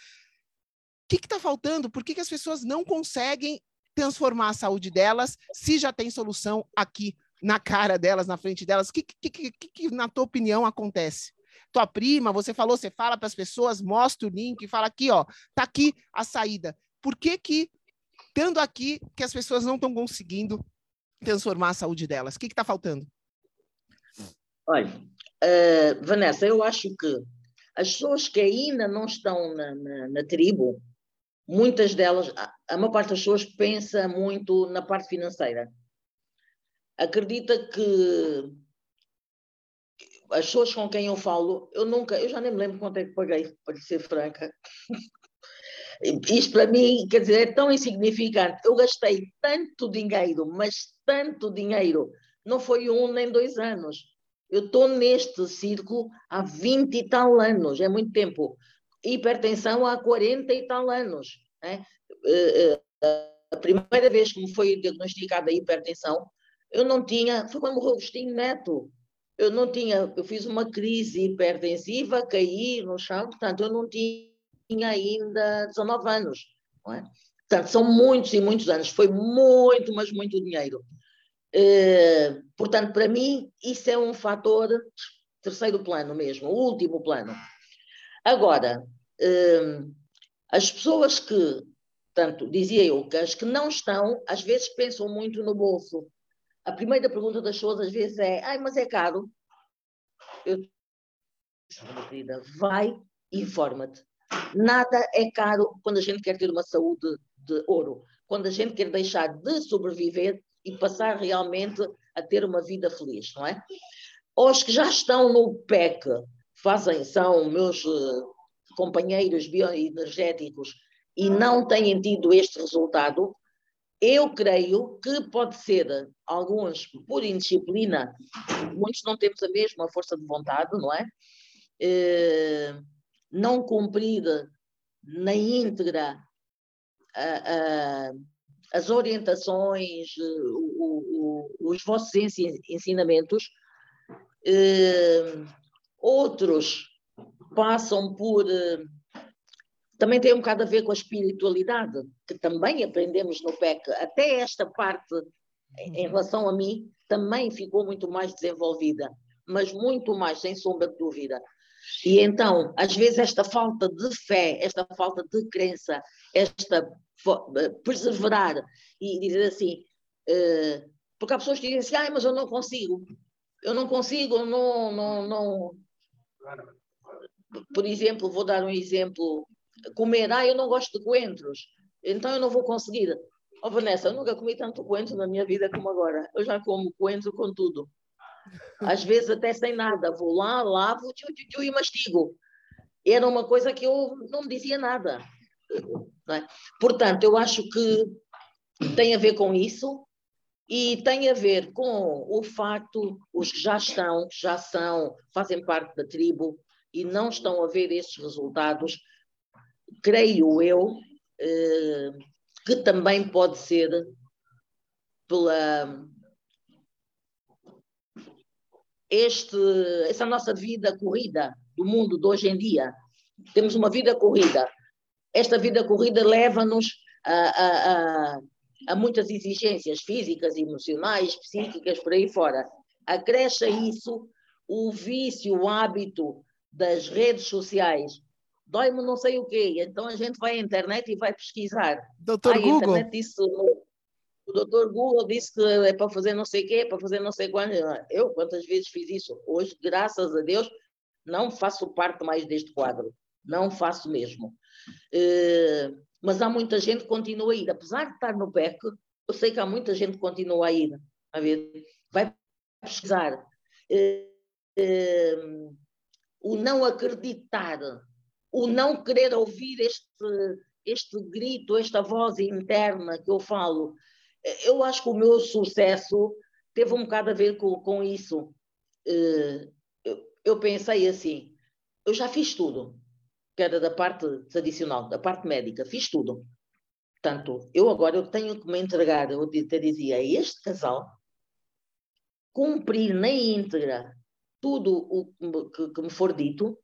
que está faltando? Por que, que as pessoas não conseguem transformar a saúde delas se já tem solução aqui na cara delas, na frente delas? O que, que, que, que, na tua opinião, acontece? Tua prima, você falou, você fala para as pessoas, mostra o link, fala aqui, ó, tá aqui a saída. Por que que, estando aqui, que as pessoas não estão conseguindo transformar a saúde delas? O que está faltando? Olha, uh, Vanessa, eu acho que as pessoas que ainda não estão na, na, na tribo, muitas delas, a, maior parte das pessoas pensa muito na parte financeira. Acredita que as pessoas com quem eu falo, eu nunca, eu já nem me lembro quanto é que paguei, para ser franca. *laughs* Isto para mim, quer dizer, é tão insignificante. Eu gastei tanto dinheiro, mas tanto dinheiro, não foi um nem dois anos. Eu estou neste círculo há 20 e tal anos, é muito tempo. Hipertensão há 40 e tal anos. Né? A primeira vez que me foi diagnosticada a hipertensão, eu não tinha, foi quando morreu Agostinho Neto. Eu não tinha, eu fiz uma crise hipertensiva, caí no chão, portanto, eu não tinha ainda 19 anos. Não é? Portanto, são muitos e muitos anos. Foi muito, mas muito dinheiro. Eh, portanto, para mim, isso é um fator terceiro plano mesmo, o último plano. Agora, uh, as pessoas que, tanto dizia eu, que as que não estão, às vezes pensam muito no bolso. A primeira pergunta das pessoas às vezes é: ai, mas é caro? Eu, querida, vai e informa-te. Nada é caro quando a gente quer ter uma saúde de ouro. Quando a gente quer deixar de sobreviver, e passar realmente a ter uma vida feliz, não é? Os que já estão no PEC, fazem, são meus uh, companheiros bioenergéticos e não têm tido este resultado, eu creio que pode ser, alguns por indisciplina, muitos não temos a mesma força de vontade, não é? Eh, não cumprir na íntegra as orientações, eh, os vossos ensinamentos. Outros passam por. Uh, também tem um bocado a ver com a espiritualidade, que também aprendemos no PEC. Até esta parte, em relação a mim, também ficou muito mais desenvolvida, mas muito mais, sem sombra de dúvida. E então, às vezes, esta falta de fé, esta falta de crença, esta eh, perseverar e dizer assim, uh, porque há pessoas que dizem assim, ah, mas eu não consigo, eu não consigo, não, não, não. Por exemplo, vou dar um exemplo, comer, ah, eu não gosto de coentros, então eu não vou conseguir. Oh, Vanessa, eu nunca comi tanto coentro na minha vida como agora. Eu já como coentro com tudo. Às vezes até sem nada. Vou lá, lavo tchu, tchu, tchu, e mastigo. Era uma coisa que eu não me dizia nada. É? Portanto, eu acho que tem a ver com isso e tem a ver com o facto, os que já estão, já são, fazem parte da tribo e não estão a ver estes resultados, creio eu, eh, que também pode ser pela este, essa nossa vida corrida do mundo de hoje em dia. Temos uma vida corrida. Esta vida corrida leva-nos a, a, a, a, muitas exigências físicas, emocionais, psíquicas, por aí fora. Acresce isso o vício, o hábito das redes sociais, dói-me não sei o quê. Então a gente vai à internet e vai pesquisar. Doutor Google. Internet disse, o doutor Google disse que é para fazer não sei o quê, é para fazer não sei quando. Eu quantas vezes fiz isso? Hoje, graças a Deus, não faço parte mais deste quadro. Não faço mesmo. Uh, mas há muita gente que continua a ir. Apesar de estar no PEC, eu sei que há muita gente que continua a ir. A ver, vai pesquisar. Uh, uh, o não acreditar o não querer ouvir este, este grito, esta voz interna que eu falo. Eu acho que o meu sucesso teve um bocado a ver com, com isso. Eh, eu pensei assim, eu já fiz tudo, que era da parte tradicional, da parte médica, fiz tudo. Portanto, eu agora eu tenho que me entregar, eu te dizia, a este casal, cumprir na íntegra tudo o que, que me for dito,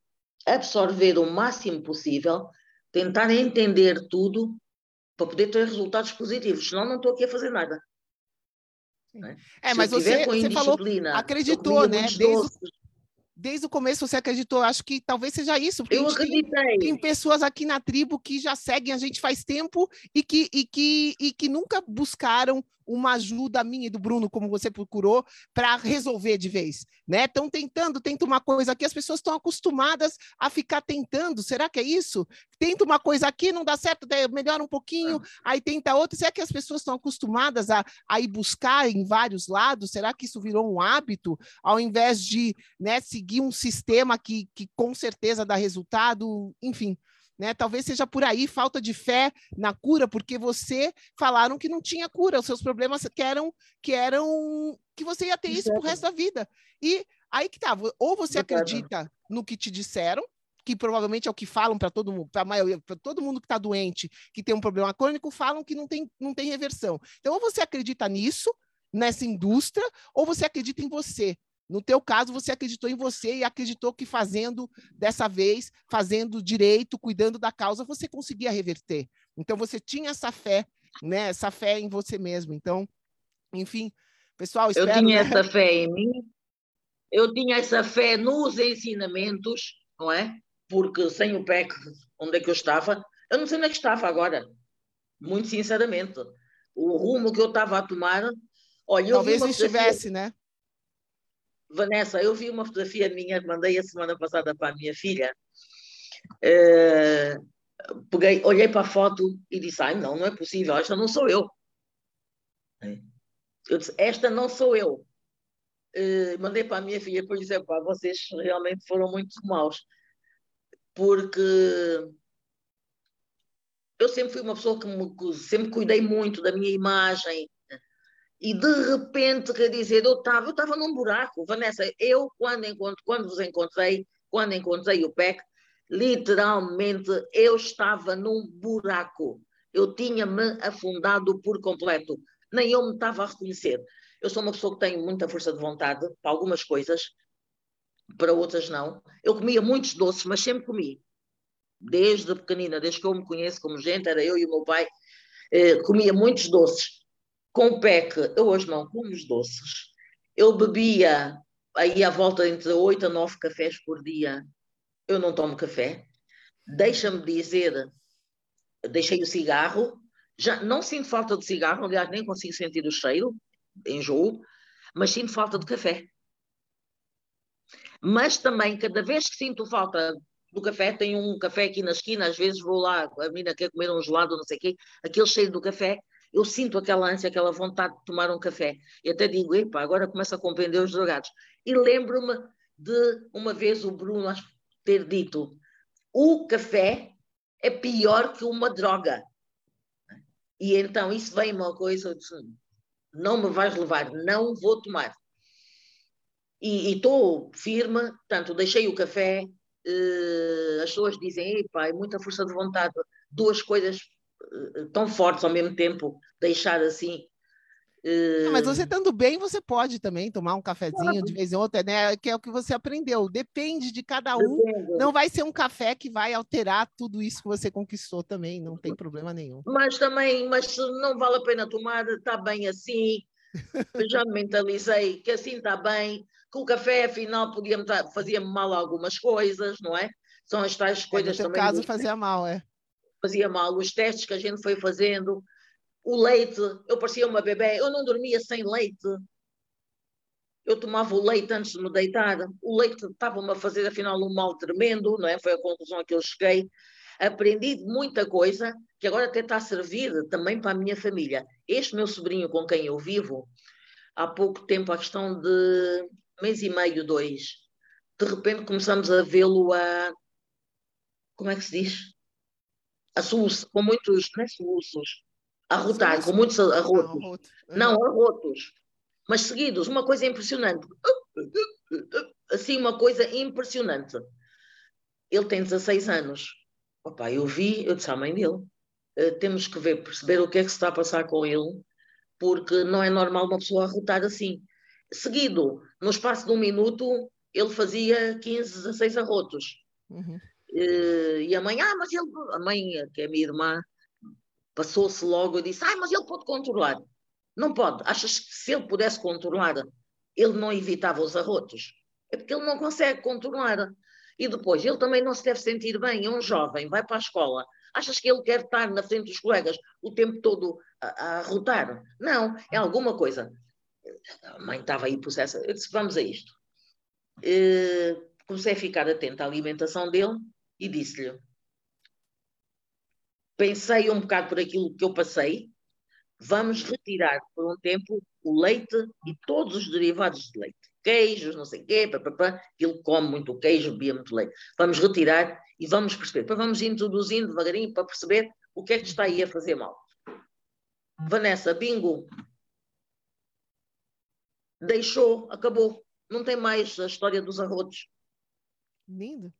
absorver o máximo possível, tentar entender tudo para poder ter resultados positivos, senão não estou aqui a fazer nada. É, mas você, você falou, acreditou, né? Desde, desde o começo você acreditou. Acho que talvez seja isso. Eu acreditei. Tem, tem, pessoas aqui na tribo que já seguem a gente faz tempo e que, e que, e que nunca buscaram uma ajuda minha e do Bruno, como você procurou, para resolver de vez, né? Estão tentando, tenta uma coisa aqui, as pessoas estão acostumadas a ficar tentando. Será que é isso? Tenta uma coisa aqui, não dá certo, melhora um pouquinho, é. aí tenta outra. Será que as pessoas estão acostumadas a, a ir buscar em vários lados? Será que isso virou um hábito, ao invés de né, seguir um sistema que, que com certeza dá resultado? Enfim, né? Talvez seja por aí falta de fé na cura, porque você falaram que não tinha cura, os seus problemas que eram que eram que você ia ter isso pro resto da vida. E aí que tá, ou você acredita no que te disseram, que provavelmente é o que falam para todo mundo, para maioria, para todo mundo que está doente, que tem um problema crônico, falam que não tem, não tem reversão. Então, ou você acredita nisso, nessa indústria, ou você acredita em você, no teu caso, você acreditou em você e acreditou que fazendo dessa vez, fazendo direito, cuidando da causa, você conseguia reverter. Então você tinha essa fé, né? Essa fé em você mesmo. Então, enfim, pessoal, espero... Eu tinha né? essa *laughs* fé em mim. Eu tinha essa fé nos ensinamentos, não é? Porque sem o PEC, onde é que eu estava? Eu não sei onde é que estava agora. Muito sinceramente. O rumo que eu estava a tomar, olha, Talvez estivesse, né? Vanessa, eu vi uma fotografia minha, mandei a semana passada para a minha filha. Uh, peguei, olhei para a foto e disse: Ai, não, não é possível, esta não sou eu. Eu disse: Esta não sou eu. Uh, mandei para a minha filha por dizer: Pá, vocês realmente foram muito maus. Porque eu sempre fui uma pessoa que me, sempre cuidei muito da minha imagem, e de repente, quer dizer, eu estava eu estava num buraco. Vanessa, eu, quando, encontro, quando vos encontrei, quando encontrei o PEC, literalmente eu estava num buraco. Eu tinha-me afundado por completo. Nem eu me estava a reconhecer. Eu sou uma pessoa que tem muita força de vontade para algumas coisas, para outras não. Eu comia muitos doces, mas sempre comi. Desde pequenina, desde que eu me conheço como gente, era eu e o meu pai, eh, comia muitos doces com o PEC, eu hoje não como os doces. Eu bebia aí à volta entre 8 a 9 cafés por dia. Eu não tomo café. Deixa-me dizer, deixei o cigarro. Já não sinto falta de cigarro, aliás, nem consigo sentir o cheiro, enjoo, mas sinto falta de café. Mas também, cada vez que sinto falta do café, tenho um café aqui na esquina, às vezes vou lá, a menina quer comer um gelado, não sei o quê, aquele cheiro do café eu sinto aquela ânsia, aquela vontade de tomar um café. E até digo, epa, agora começo a compreender os drogados. E lembro-me de uma vez o Bruno ter dito: o café é pior que uma droga. E então isso vem uma coisa, disse, não me vais levar, não vou tomar. E estou firme, portanto, deixei o café, uh, as pessoas dizem, epá, é muita força de vontade, duas coisas tão fortes ao mesmo tempo, deixar assim, não, mas você estando bem, você pode também tomar um cafezinho de vez em outra, né? Que é o que você aprendeu. Depende de cada um. Depende. Não vai ser um café que vai alterar tudo isso que você conquistou também, não tem problema nenhum. Mas também, mas não vale a pena tomar, está bem assim. já me mentalizei que assim está bem, que o café afinal podia fazia mal algumas coisas, não é? São as tais coisas é, no também. No caso, fazia mal, é. Fazia mal. Os testes que a gente foi fazendo o leite, eu parecia uma bebê, eu não dormia sem leite. Eu tomava o leite antes de me deitar. O leite estava-me a fazer, afinal, um mal tremendo, não é? Foi a conclusão a que eu cheguei. Aprendi muita coisa que agora até está a servir também para a minha família. Este meu sobrinho com quem eu vivo, há pouco tempo, a questão de mês e meio, dois, de repente começamos a vê-lo a. Como é que se diz? A soluço, com muitos, não é soluços, arrotar, com muitos arrotos. Não, arrotos. Mas seguidos, uma coisa impressionante. Assim, uma coisa impressionante. Ele tem 16 anos. Opa, eu vi, eu disse à mãe dele, uh, temos que ver, perceber o que é que se está a passar com ele, porque não é normal uma pessoa arrotar assim. Seguido, no espaço de um minuto, ele fazia 15, 16 arrotos. Uhum. Uh, e a mãe, ah, mas ele, a mãe, que é minha irmã, passou-se logo e disse: Ah, mas ele pode controlar. Não pode. Achas que se ele pudesse controlar, ele não evitava os arrotos? É porque ele não consegue controlar. E depois, ele também não se deve sentir bem. É um jovem, vai para a escola. Achas que ele quer estar na frente dos colegas o tempo todo a, a arrotar? Não, é alguma coisa. A mãe estava aí possessa. Eu disse: Vamos a isto. E, comecei a ficar atenta à alimentação dele e disse-lhe: pensei um bocado por aquilo que eu passei, vamos retirar por um tempo o leite e todos os derivados de leite. Queijos, não sei o quê, papapá, ele come muito queijo, bebia muito leite. Vamos retirar e vamos perceber. Depois vamos introduzindo devagarinho para perceber o que é que está aí a fazer mal. Vanessa, bingo. Deixou, acabou. Não tem mais a história dos arrotos. Lindo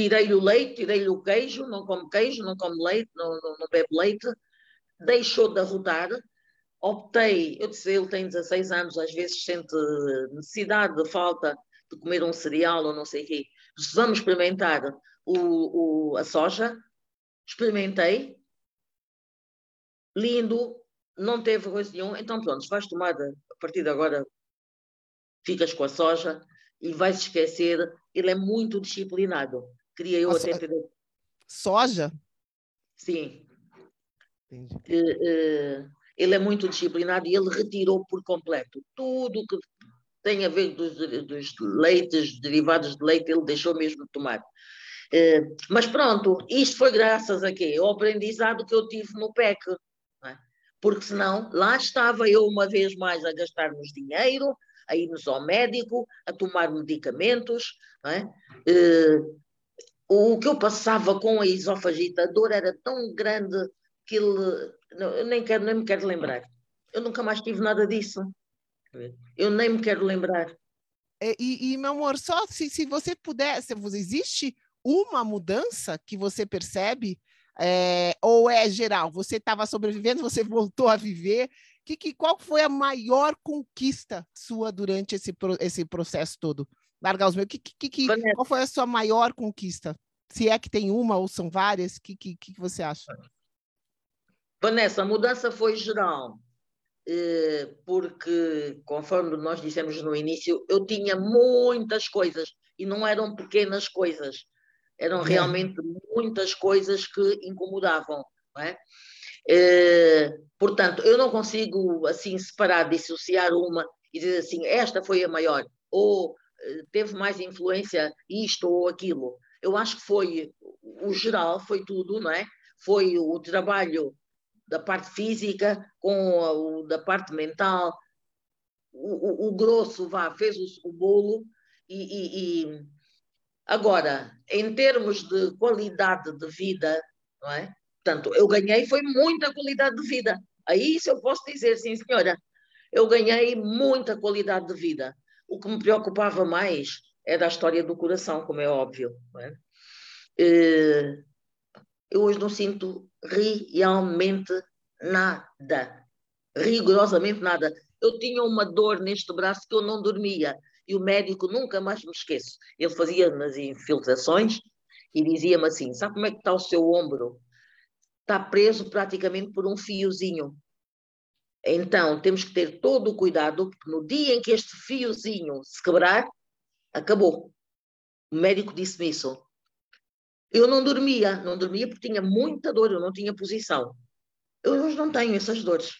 tirei-lhe o leite, tirei-lhe o queijo, não come queijo, não come leite, não, não, não bebe leite, deixou de arrotar, optei, eu disse, ele tem 16 anos, às vezes sente necessidade de falta de comer um cereal ou não sei o quê, vamos experimentar o, o, a soja, experimentei, lindo, não teve coisa nenhuma, então pronto, vais tomar a partir de agora, ficas com a soja e vais esquecer, ele é muito disciplinado. Queria eu até ter... Soja? Sim. Entendi. Uh, uh, ele é muito disciplinado e ele retirou por completo tudo que tem a ver dos, dos leites, derivados de leite, ele deixou mesmo de tomar. Uh, mas pronto, isto foi graças a quê? Ao aprendizado que eu tive no PEC. É? Porque senão, lá estava eu uma vez mais a gastar-nos dinheiro, a irmos ao médico, a tomar medicamentos, é? uh, o que eu passava com a esofagita, a dor era tão grande que ele. eu nem, quero, nem me quero lembrar. Eu nunca mais tive nada disso. Eu nem me quero lembrar. É, e, e, meu amor, só se, se você puder, se existe uma mudança que você percebe, é, ou é geral? Você estava sobrevivendo, você voltou a viver. Que, que, qual foi a maior conquista sua durante esse, esse processo todo? Largar os meus. Que, que, que, qual foi a sua maior conquista? Se é que tem uma ou são várias, o que, que, que você acha? Vanessa, a mudança foi geral, eh, porque, conforme nós dissemos no início, eu tinha muitas coisas e não eram pequenas coisas, eram realmente muitas coisas que incomodavam. Não é? Eh, portanto, eu não consigo assim separar, dissociar uma e dizer assim, esta foi a maior, ou teve mais influência isto ou aquilo. Eu acho que foi o geral, foi tudo, não é? Foi o trabalho da parte física com o da parte mental. O, o, o grosso vá, fez o, o bolo e, e, e, agora, em termos de qualidade de vida, não é? Portanto, eu ganhei foi muita qualidade de vida. Aí isso eu posso dizer, sim, senhora, eu ganhei muita qualidade de vida. O que me preocupava mais era a história do coração, como é óbvio. É? Eh, eu hoje não sinto realmente nada. Rigorosamente nada. Eu tinha uma dor neste braço que eu não dormia. E o médico, nunca mais me esqueço, ele fazia nas infiltrações e dizia-me assim: Sabe como é que está o seu ombro? Está preso praticamente por um fiozinho. Então, temos que ter todo o cuidado, porque no dia em que este fiozinho se quebrar, acabou. O médico disse-me isso. Eu não dormia, não dormia porque tinha muita dor, eu não tinha posição. Eu hoje não tenho essas dores.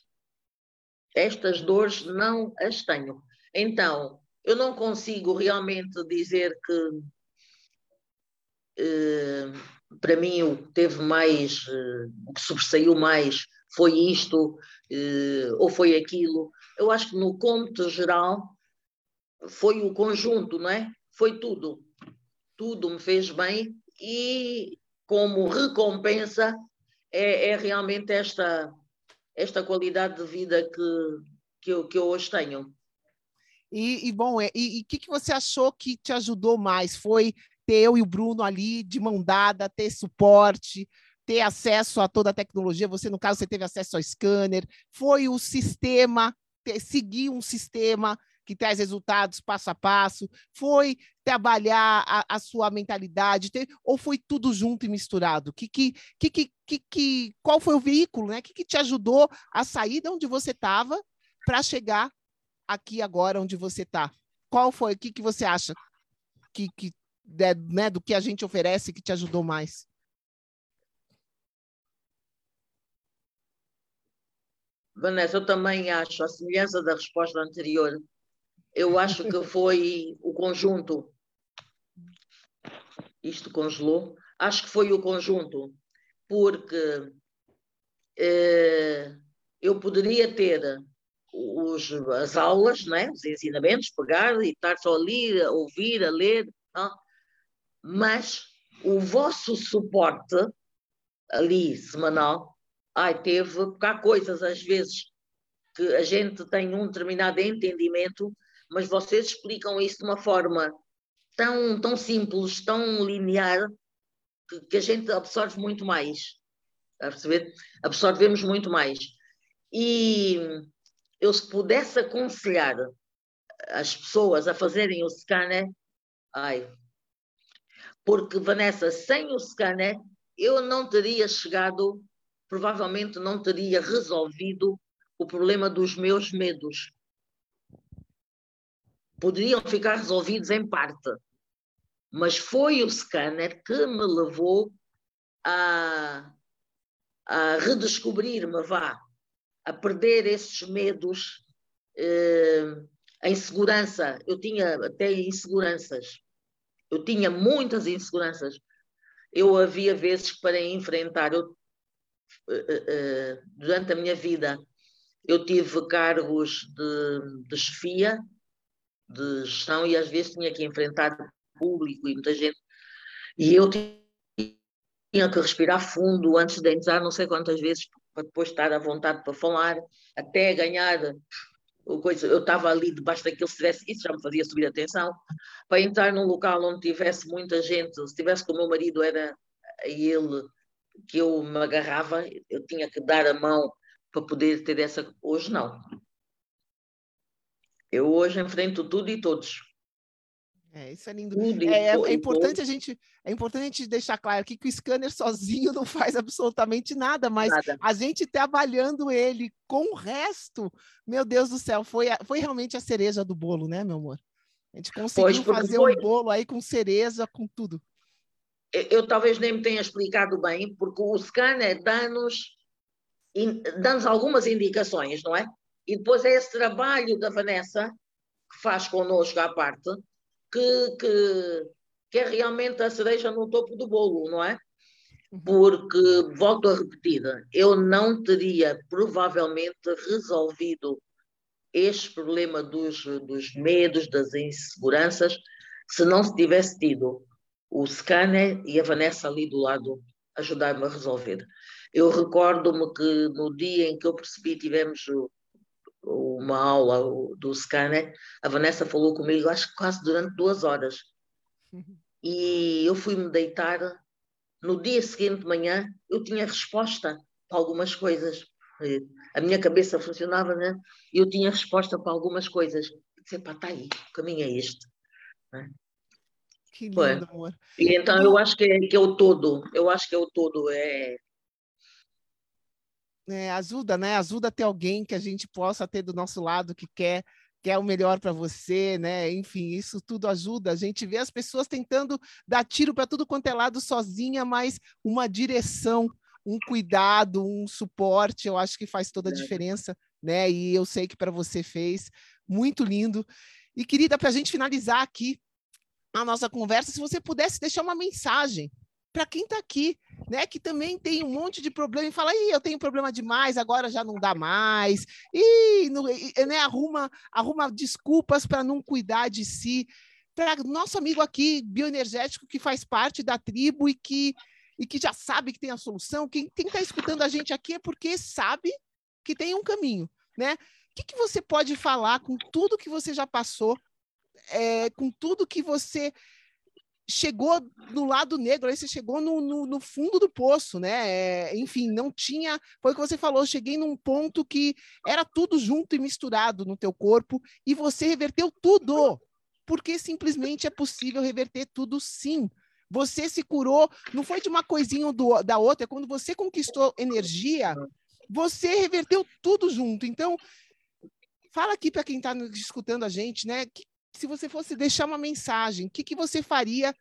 Estas dores não as tenho. Então, eu não consigo realmente dizer que eh, para mim o que teve mais, eh, o que sobressaiu mais foi isto eh, ou foi aquilo. Eu acho que no cômputo geral foi o conjunto, não é? Foi tudo. Tudo me fez bem e como recompensa é, é realmente esta, esta qualidade de vida que, que, eu, que eu hoje tenho. E, e bom, é, e o que, que você achou que te ajudou mais? Foi ter eu e o Bruno ali de mão dada, ter suporte, ter acesso a toda a tecnologia. Você, no caso, você teve acesso ao scanner. Foi o sistema, seguir um sistema que traz resultados passo a passo? Foi trabalhar a, a sua mentalidade? Ter, ou foi tudo junto e misturado? Que, que, que, que, que, qual foi o veículo? Né? que, que te ajudou a sair de onde você estava para chegar aqui agora onde você está? Qual foi? O que, que você acha que, que né, do que a gente oferece que te ajudou mais? Vanessa, eu também acho, a semelhança da resposta anterior, eu acho que foi o conjunto. Isto congelou. Acho que foi o conjunto, porque eh, eu poderia ter os, as aulas, né, os ensinamentos, pegar e estar só ali, a ouvir, a ler, não? mas o vosso suporte ali semanal, ai, teve, porque há coisas às vezes que a gente tem um determinado entendimento mas vocês explicam isso de uma forma tão, tão simples, tão linear, que, que a gente absorve muito mais. A perceber? Absorvemos muito mais. E eu, se pudesse aconselhar as pessoas a fazerem o scanner, ai, porque Vanessa, sem o scanner, eu não teria chegado, provavelmente não teria resolvido o problema dos meus medos poderiam ficar resolvidos em parte. Mas foi o scanner que me levou a, a redescobrir-me, vá, a perder esses medos, eh, a insegurança. Eu tinha até inseguranças. Eu tinha muitas inseguranças. Eu havia vezes para enfrentar, eu, durante a minha vida, eu tive cargos de, de chefia, de gestão e às vezes tinha que enfrentar público e muita gente. E eu tinha que respirar fundo antes de entrar, não sei quantas vezes, para depois estar à vontade para falar, até ganhar coisa. Eu estava ali debaixo daquele stress, isso já me fazia subir a tensão, para entrar num local onde tivesse muita gente, se tivesse com o meu marido, era ele que eu me agarrava, eu tinha que dar a mão para poder ter essa. Hoje não. Eu hoje enfrento tudo e todos. É, isso é lindo. É, é, é, importante a gente, é importante a gente deixar claro aqui que o scanner sozinho *laughs* não faz absolutamente nada, mas nada. a gente trabalhando ele com o resto, meu Deus do céu, foi, foi realmente a cereja do bolo, né, meu amor? A gente conseguiu fazer foi... um bolo aí com cereja, com tudo. Eu, talvez nem me tenha explicado bem, porque o scanner dá-nos dá algumas indicações, não é? E depois é esse trabalho da Vanessa, que faz connosco à parte, que, que, que é realmente a cereja no topo do bolo, não é? uhum. porque, volto a repetir, eu não teria provavelmente resolvido este problema dos, dos medos, das inseguranças, se não se tivesse tido o scanner e a Vanessa ali do lado ajudar-me a resolver. Eu recordo-me que no dia em que eu percebi, tivemos uma aula do scanner, a Vanessa falou comigo, acho que quase durante duas horas. *laughs* E eu fui-me deitar. No dia seguinte de manhã, eu tinha resposta para algumas coisas. A minha cabeça funcionava, né? Eu tinha resposta para algumas coisas. Disse, pá, está aí, o caminho é este. Né? Que lindo, Foi. amor. E então eu acho que é, que é o todo. Eu acho que é o todo. É, é, ajuda, né? Ajuda a ter alguém que a gente possa ter do nosso lado que quer quer o melhor para você, né? Enfim, isso tudo ajuda. A gente vê as pessoas tentando dar tiro para tudo quanto é lado sozinha, mas uma direção, um cuidado, um suporte, eu acho que faz toda a diferença, né? E eu sei que para você fez. Muito lindo. E querida, para a gente finalizar aqui a nossa conversa, se você pudesse deixar uma mensagem para quem está aqui, né, que também tem um monte de problema e fala, eu tenho problema demais, agora já não dá mais, e, né, arruma, arruma desculpas para não cuidar de si. Para nosso amigo aqui, bioenergético, que faz parte da tribo e que, e que já sabe que tem a solução, quem está escutando a gente aqui é porque sabe que tem um caminho, né? O que, que você pode falar com tudo que você já passou, é, com tudo que você chegou no lado negro, aí você chegou no, no, no fundo do poço, né? É, enfim, não tinha. Foi o que você falou, cheguei num ponto que era tudo junto e misturado no teu corpo e você reverteu tudo. Porque simplesmente é possível reverter tudo sim. Você se curou, não foi de uma coisinha do, da outra, é quando você conquistou energia, você reverteu tudo junto. Então, fala aqui para quem está escutando a gente, né? Que, se você fosse deixar uma mensagem, o que, que você faria,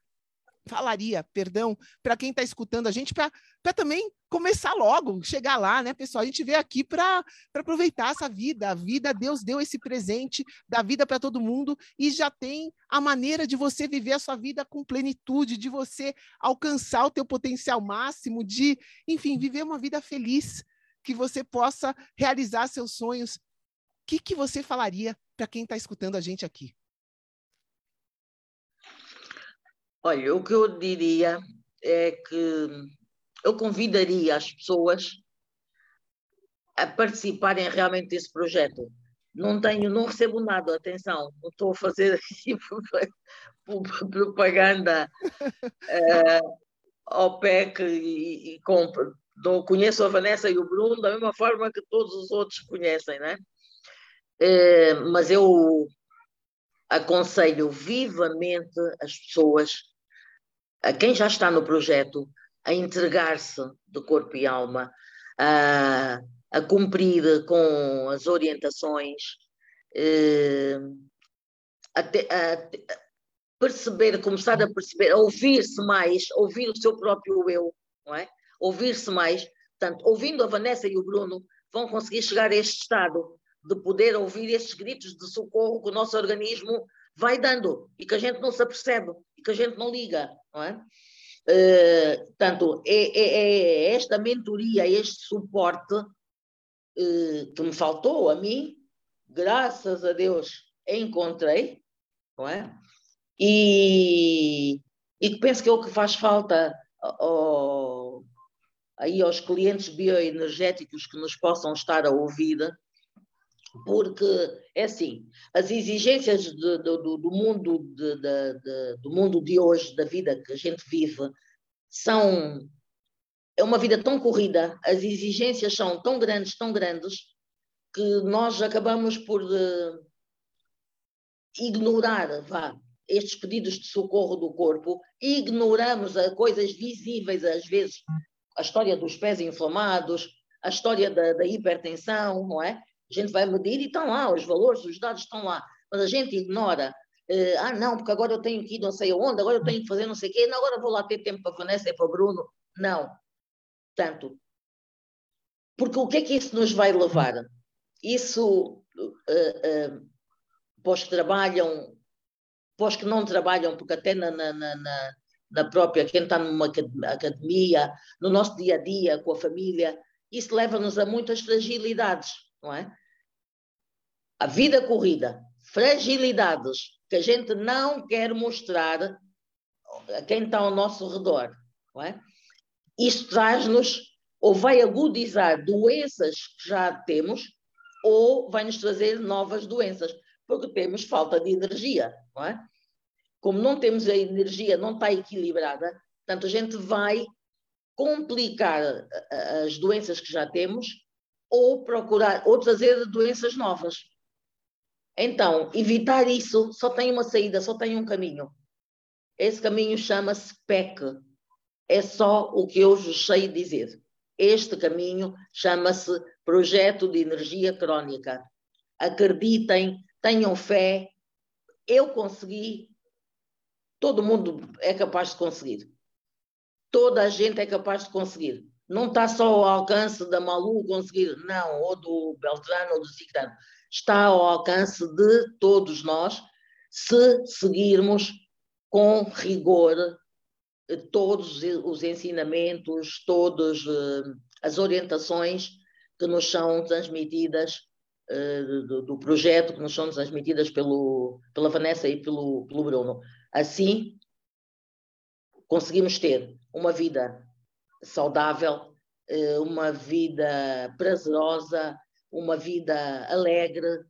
falaria, perdão, para quem está escutando a gente, para também começar logo, chegar lá, né, pessoal? A gente veio aqui para aproveitar essa vida. A vida, Deus deu esse presente da vida para todo mundo e já tem a maneira de você viver a sua vida com plenitude, de você alcançar o teu potencial máximo, de, enfim, viver uma vida feliz, que você possa realizar seus sonhos. O que, que você falaria para quem está escutando a gente aqui? Olha, o que eu diria é que eu convidaria as pessoas a participarem realmente desse projeto. Não tenho, não recebo nada, atenção, não estou a fazer *laughs* aqui propaganda uh, *laughs* ao PEC e, e compro. Conheço a Vanessa e o Bruno da mesma forma que todos os outros conhecem, né? Uh, mas eu aconselho vivamente as pessoas a quem já está no projeto a entregar-se de corpo e alma, a, a cumprir com as orientações, eh, a, te, a, perceber, começar a perceber, a ouvir-se mais, ouvir o seu próprio eu, não é? Ouvir-se mais. Portanto, ouvindo a Vanessa e o Bruno, vão conseguir chegar a este estado de poder ouvir estes gritos de socorro que o nosso organismo vai dando e que a gente não se apercebe e que a gente não liga, não é? Uh, portanto, é, é, é, esta mentoria, este suporte uh, que me faltou a mim, graças a Deus encontrei, não é? E, e penso que é o que faz falta ao, aí aos clientes bioenergéticos que nos possam estar a ouvir, porque é assim, as exigências de, de, do, do, mundo de, do mundo de hoje, da vida que a gente vive, são é uma vida tão corrida, as exigências são tão grandes, tão grandes, que nós acabamos por uh, ignorar, vá, estes pedidos de socorro do corpo, ignoramos a coisas visíveis às vezes, a história dos pés inflamados, a história da, da hipertensão, não é? A gente vai medir e estão lá, os valores, os dados estão lá. Mas a gente ignora. Uh, ah, não, porque agora eu tenho que ir não sei aonde, agora eu tenho que fazer não sei o quê, não, agora vou lá ter tempo para a Vanessa e para o Bruno. Não. Tanto. Porque o que é que isso nos vai levar? Isso, uh, uh, para os que trabalham, para os que não trabalham, porque até na, na, na, na própria, quem está numa academia, no nosso dia a dia, com a família, isso leva-nos a muitas fragilidades, não é? A vida corrida, fragilidades que a gente não quer mostrar a quem está ao nosso redor, não é? Isso traz-nos, ou vai agudizar doenças que já temos, ou vai nos trazer novas doenças, porque temos falta de energia, não é? Como não temos a energia, não está equilibrada, portanto a gente vai complicar as doenças que já temos ou procurar ou trazer doenças novas. Então, evitar isso só tem uma saída, só tem um caminho. Esse caminho chama-se PEC. É só o que eu sei dizer. Este caminho chama-se Projeto de Energia Crónica. Acreditem, tenham fé. Eu consegui, todo mundo é capaz de conseguir. Toda a gente é capaz de conseguir. Não está só ao alcance da Malu conseguir, não, ou do Beltrano ou do Ciclano. Está ao alcance de todos nós se seguirmos com rigor todos os ensinamentos, todas eh, as orientações que nos são transmitidas eh, do, do, projeto, que nos são transmitidas pelo, pela Vanessa e pelo, pelo Bruno. Assim, conseguimos ter uma vida saudável, eh, uma vida prazerosa, uma vida alegre.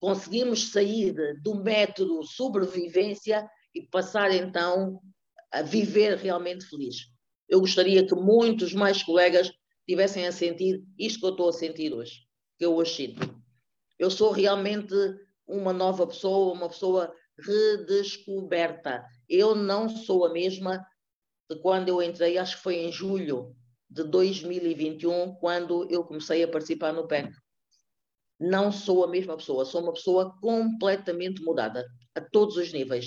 Conseguimos sair do método sobrevivência e passar então a viver realmente feliz. Eu gostaria que muitos mais colegas tivessem a sentir isto que eu estou a sentir hoje, que eu hoje sinto. Eu sou realmente uma nova pessoa, uma pessoa redescoberta. Eu não sou a mesma de quando eu entrei, acho que foi em julho de 2021, quando eu comecei a participar no PEC. Não sou a mesma pessoa, sou uma pessoa completamente mudada, a todos os níveis.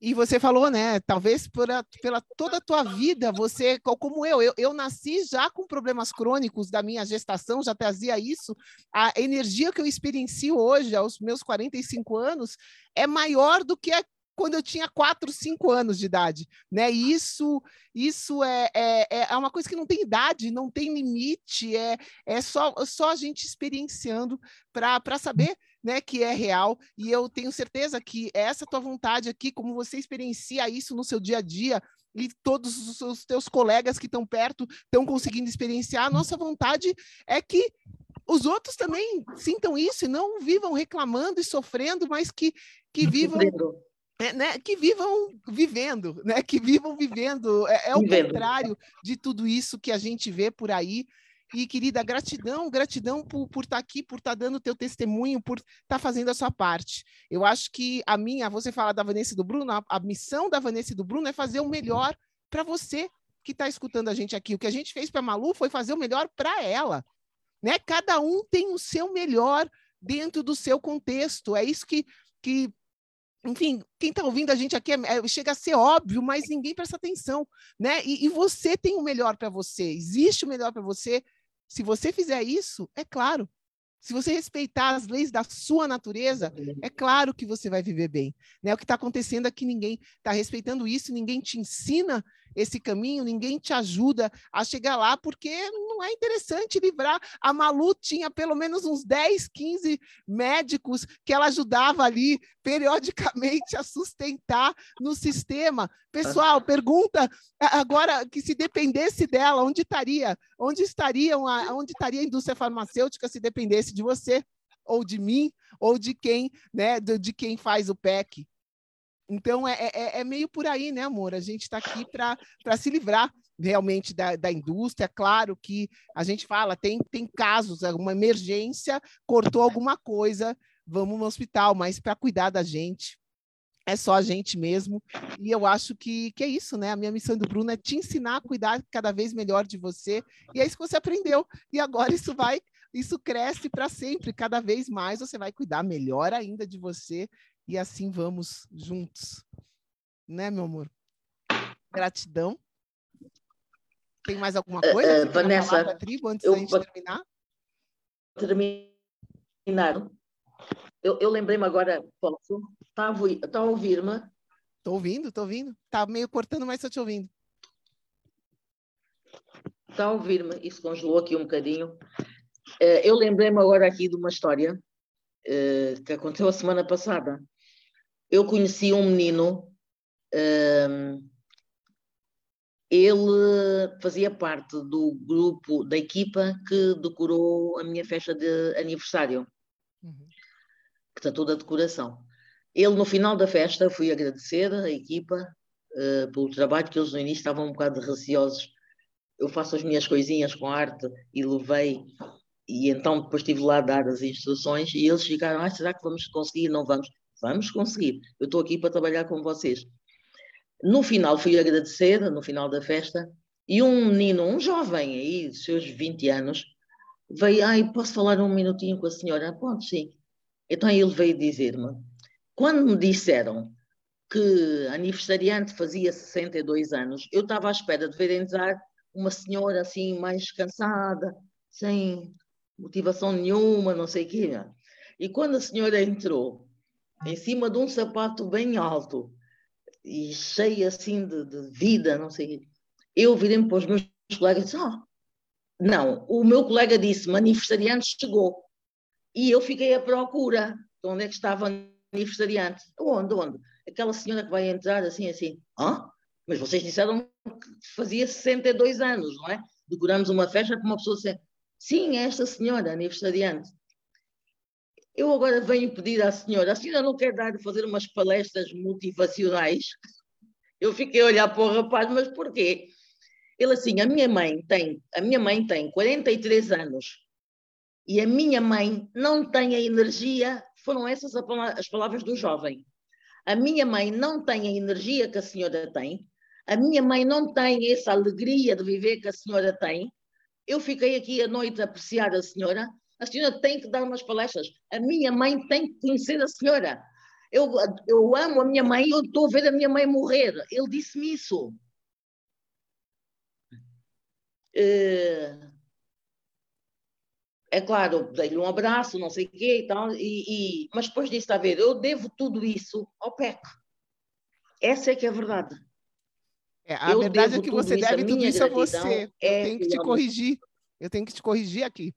E você falou, né? Talvez pela toda a tua vida, você, como eu, eu, eu nasci já com problemas crônicos da minha gestação, já trazia isso. A energia que eu experiencio hoje, aos meus 45 anos, é maior do que a quando eu tinha 4, 5 anos de idade, né? isso, isso é, é, é uma coisa que não tem idade, não tem limite, é, é só, só a gente experienciando para saber né, que é real, e eu tenho certeza que essa tua vontade aqui, como você experiencia isso no seu dia a dia, e todos os teus colegas que estão perto estão conseguindo experienciar, a nossa vontade é que os outros também sintam isso e não vivam reclamando e sofrendo, mas que, que vivam é, né, que vivam vivendo, né, que vivam vivendo. É, é o vivendo. contrário de tudo isso que a gente vê por aí. E, querida, gratidão, gratidão por, por estar tá aqui, por estar tá dando o teu testemunho, por estar tá fazendo a sua parte. Eu acho que a minha, você fala da Vanessa e do Bruno, a, a missão da Vanessa e do Bruno é fazer o melhor para você que está escutando a gente aqui. O que a gente fez para a Malu foi fazer o melhor para ela. Né? Cada um tem o seu melhor dentro do seu contexto. É isso que, que enfim, quem está ouvindo a gente aqui é, é, chega a ser óbvio, mas ninguém presta atenção, né? E, e você tem o melhor para você, existe o melhor para você. Se você fizer isso, é claro. Se você respeitar as leis da sua natureza, é claro que você vai viver bem. Né? O que está acontecendo é que ninguém está respeitando isso, ninguém te ensina esse caminho, ninguém te ajuda a chegar lá, porque não é interessante livrar. A Malu tinha pelo menos uns 10, 15 médicos que ela ajudava ali periodicamente a sustentar no sistema. Pessoal, pergunta agora que se dependesse dela, onde estaria? Onde estariam a, onde estaria a indústria farmacêutica se dependesse de você? ou de mim, ou de quem, né, de, de quem faz o PEC. Então, é, é, é, meio por aí, né, amor? A gente está aqui para se livrar realmente da, da indústria. Claro que a gente fala, tem, tem casos, uma emergência, cortou alguma coisa, vamos no hospital, mas para cuidar da gente, é só a gente mesmo. E eu acho que, que é isso, né? A minha missão do Bruno é te ensinar a cuidar cada vez melhor de você. E é isso que você aprendeu. E agora isso vai, isso cresce para sempre. Cada vez mais você vai cuidar melhor ainda de você e assim vamos juntos. Né, meu amor? Gratidão. Tem mais alguma eh, coisa? Uh, uh, Vanessa, da tribo antes eu, da gente terminar? Terminar. Eu, eu lembrei-me agora, posso? Está a ouvir-me? Tô ouvindo, tô ouvindo. Tá meio cortando, mas tô te ouvindo. Está a ouvir-me? Isso congelou aqui um bocadinho. Eh, eu lembrei-me agora aqui de uma história que aconteceu a semana passada. Eu conheci um menino, ehm, ele fazia parte do grupo, da equipa que decorou a minha festa de aniversário, uhum. que está toda a decoração. Ele, no final da festa, fui agradecer a equipa uh, pelo trabalho, que eles no início estavam um bocado receosos. Eu faço as minhas coisinhas com arte e levei e então depois estive lá a dar as instruções e eles ficaram, ah, será que vamos conseguir? Não vamos. Vamos conseguir. Eu estou aqui para trabalhar com vocês. No final fui agradecer, no final da festa, e um menino, um jovem aí, de seus 20 anos, veio, ai, posso falar um minutinho com a senhora? Pode, sim. Então ele veio dizer-me, quando me disseram que aniversariante fazia 62 anos, eu estava à espera de ver entrar uma senhora assim mais cansada, sem motivação nenhuma, não sei o quê. E quando a senhora entrou, em cima de um sapato bem alto e cheio assim de, de vida, não sei, eu virei-me para os meus colegas e disse, oh, não, o meu colega disse, aniversariante chegou. E eu fiquei à procura de onde é que estava aniversariante. Onde, onde? Aquela senhora que vai entrar assim, assim, ah, mas vocês disseram que fazia 62 anos, não é? Decoramos uma festa com uma pessoa assim, Sim, é esta senhora, aniversariante. Eu agora venho pedir à senhora, a senhora não quer dar, fazer umas palestras motivacionais? Eu fiquei a olhar para o rapaz, mas porquê? Ele assim, a minha mãe tem, a minha mãe tem 43 anos e a minha mãe não tem a energia, foram essas as palavras do jovem. A minha mãe não tem a energia que a senhora tem, a minha mãe não tem essa alegria de viver que a senhora tem, eu fiquei aqui à noite a apreciar a senhora. A senhora tem que dar umas palestras. A minha mãe tem que conhecer a senhora. Eu, eu amo a minha mãe eu estou a ver a minha mãe morrer. Ele disse-me isso. É, é claro, dei-lhe um abraço, não sei o quê e tal, e, e, mas depois disse, a ver, eu devo tudo isso ao PEC. Essa é que é a verdade. É, a eu verdade é que você deve tudo isso a você. É eu tenho que te corrigir. Eu tenho que te corrigir aqui.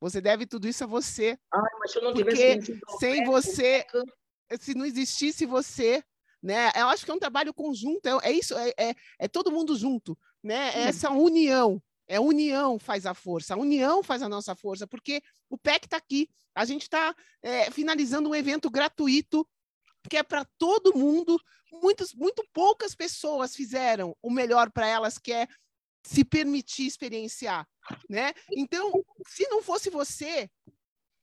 Você deve tudo isso a você. Ai, mas eu não porque sem você, se não existisse você, né? Eu acho que é um trabalho conjunto. É, é isso. É, é, é, todo mundo junto, né? É essa união. É a união faz a força. A união faz a nossa força, porque o PEC está aqui. A gente está é, finalizando um evento gratuito que é para todo mundo. Muitas, muito poucas pessoas fizeram o melhor para elas, que é se permitir experienciar, né? Então, se não fosse você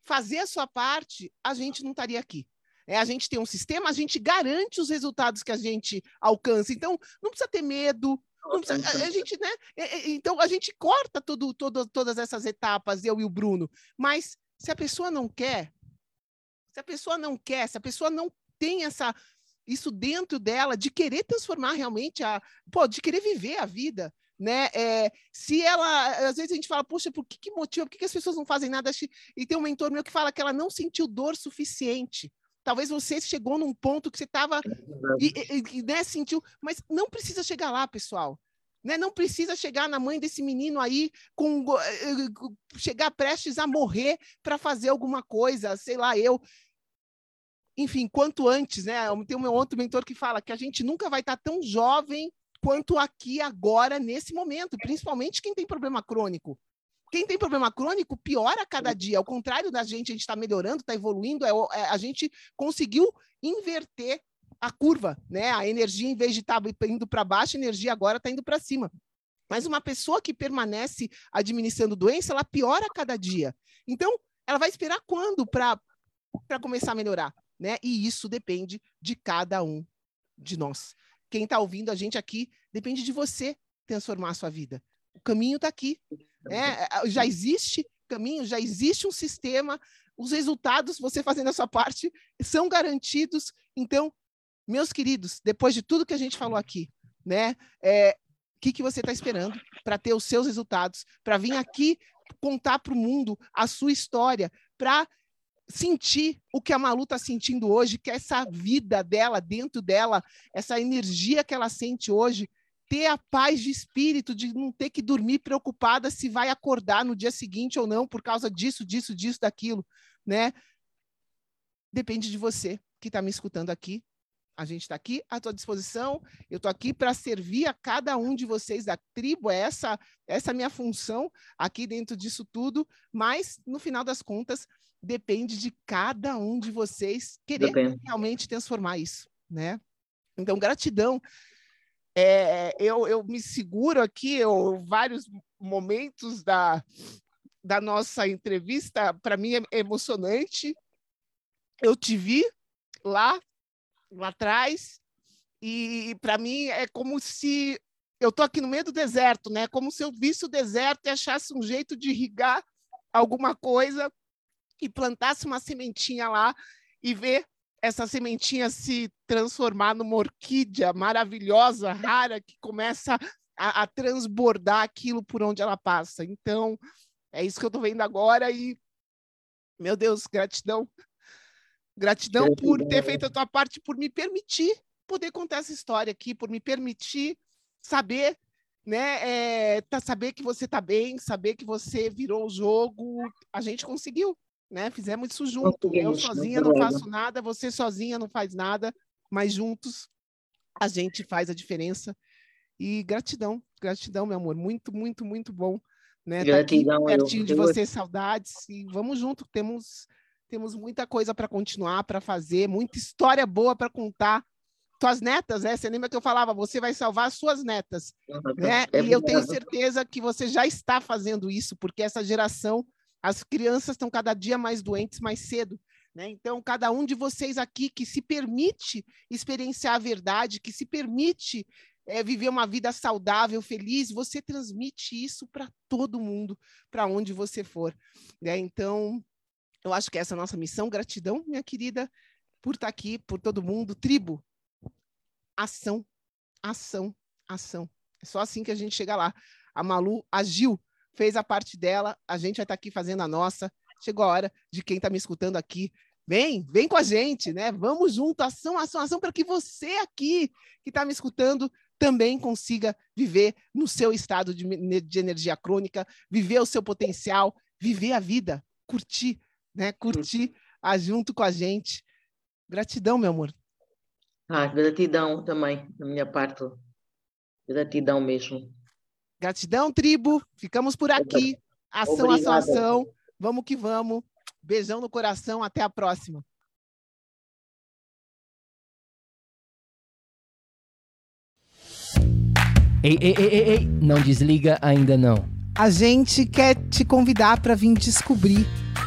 fazer a sua parte, a gente não estaria aqui. É, a gente tem um sistema, a gente garante os resultados que a gente alcança. Então, não precisa ter medo. Precisa, a, gente, né? Então, a gente corta tudo, todo, todas essas etapas, eu e o Bruno. Mas se a pessoa não quer, se a pessoa não quer, se a pessoa não tem essa isso dentro dela de querer transformar realmente a, pô, de querer viver a vida, né? É, se ela, às vezes a gente fala, poxa, por que, que motivo, por que, que as pessoas não fazem nada? E tem um mentor meu que fala que ela não sentiu dor suficiente. Talvez você chegou num ponto que você estava e, e, e né, sentiu, mas não precisa chegar lá, pessoal. Né? Não precisa chegar na mãe desse menino aí com eh, eh, chegar prestes a morrer para fazer alguma coisa, sei lá, eu enfim, quanto antes, né? Tem um outro mentor que fala que a gente nunca vai estar tão jovem quanto aqui agora nesse momento, principalmente quem tem problema crônico. Quem tem problema crônico piora a cada dia. Ao contrário da gente, a gente está melhorando, está evoluindo. É, é, a gente conseguiu inverter a curva, né? A energia, em vez de estar tá indo para baixo, a energia agora está indo para cima. Mas uma pessoa que permanece administrando doença, ela piora a cada dia. Então, ela vai esperar quando para começar a melhorar? né? E isso depende de cada um de nós. Quem está ouvindo a gente aqui, depende de você transformar a sua vida. O caminho está aqui. Né? Já existe caminho, já existe um sistema, os resultados, você fazendo a sua parte, são garantidos. Então, meus queridos, depois de tudo que a gente falou aqui, né? É, o que, que você está esperando para ter os seus resultados, para vir aqui contar para o mundo a sua história, para sentir o que a Malu está sentindo hoje, que é essa vida dela, dentro dela, essa energia que ela sente hoje, ter a paz de espírito, de não ter que dormir preocupada se vai acordar no dia seguinte ou não, por causa disso, disso, disso, daquilo, né? Depende de você que está me escutando aqui. A gente está aqui à tua disposição. Eu estou aqui para servir a cada um de vocês da tribo. É essa, essa é a minha função aqui dentro disso tudo. Mas, no final das contas, depende de cada um de vocês querer depende. realmente transformar isso, né? Então, gratidão é, eu, eu me seguro aqui, eu, vários momentos da, da nossa entrevista, para mim é emocionante. Eu te vi lá, lá atrás, e para mim é como se eu estou aqui no meio do deserto, né? Como se eu visse o deserto e achasse um jeito de irrigar alguma coisa e plantasse uma sementinha lá e ver essa sementinha se transformar numa orquídea maravilhosa, rara, que começa a, a transbordar aquilo por onde ela passa. Então, é isso que eu estou vendo agora e, meu Deus, gratidão. Gratidão por ter feito a tua parte, por me permitir poder contar essa história aqui, por me permitir saber, né, é, tá, saber que você está bem, saber que você virou o jogo. A gente conseguiu né? Fizemos isso junto. Eu sozinha não faço nada, você sozinha não faz nada, mas juntos a gente faz a diferença. E gratidão, gratidão, meu amor. Muito, muito, muito bom. Né? Gratidão, tá aqui pertinho eu, de você, saudades. E vamos junto, temos, temos muita coisa para continuar, para fazer, muita história boa para contar. Tuas netas, né? Você lembra que eu falava, você vai salvar suas netas, né? É e eu tenho certeza que você já está fazendo isso, porque essa geração as crianças estão cada dia mais doentes mais cedo. Né? Então, cada um de vocês aqui que se permite experienciar a verdade, que se permite é, viver uma vida saudável, feliz, você transmite isso para todo mundo, para onde você for. Né? Então, eu acho que essa é a nossa missão. Gratidão, minha querida, por estar aqui, por todo mundo. Tribo, ação, ação, ação. É só assim que a gente chega lá. A Malu agiu fez a parte dela, a gente vai estar aqui fazendo a nossa. Chegou a hora de quem está me escutando aqui. Vem, vem com a gente, né? Vamos junto, ação, ação, ação, para que você aqui que está me escutando também consiga viver no seu estado de, de energia crônica, viver o seu potencial, viver a vida, curtir, né? Curtir a, junto com a gente. Gratidão, meu amor. Ah, gratidão também, da minha parte. Gratidão mesmo. Gratidão, tribo. Ficamos por aqui. Ação, Obrigado. ação, ação. Vamos que vamos. Beijão no coração. Até a próxima. Ei, ei, ei, ei, ei, não desliga ainda não. A gente quer te convidar para vir descobrir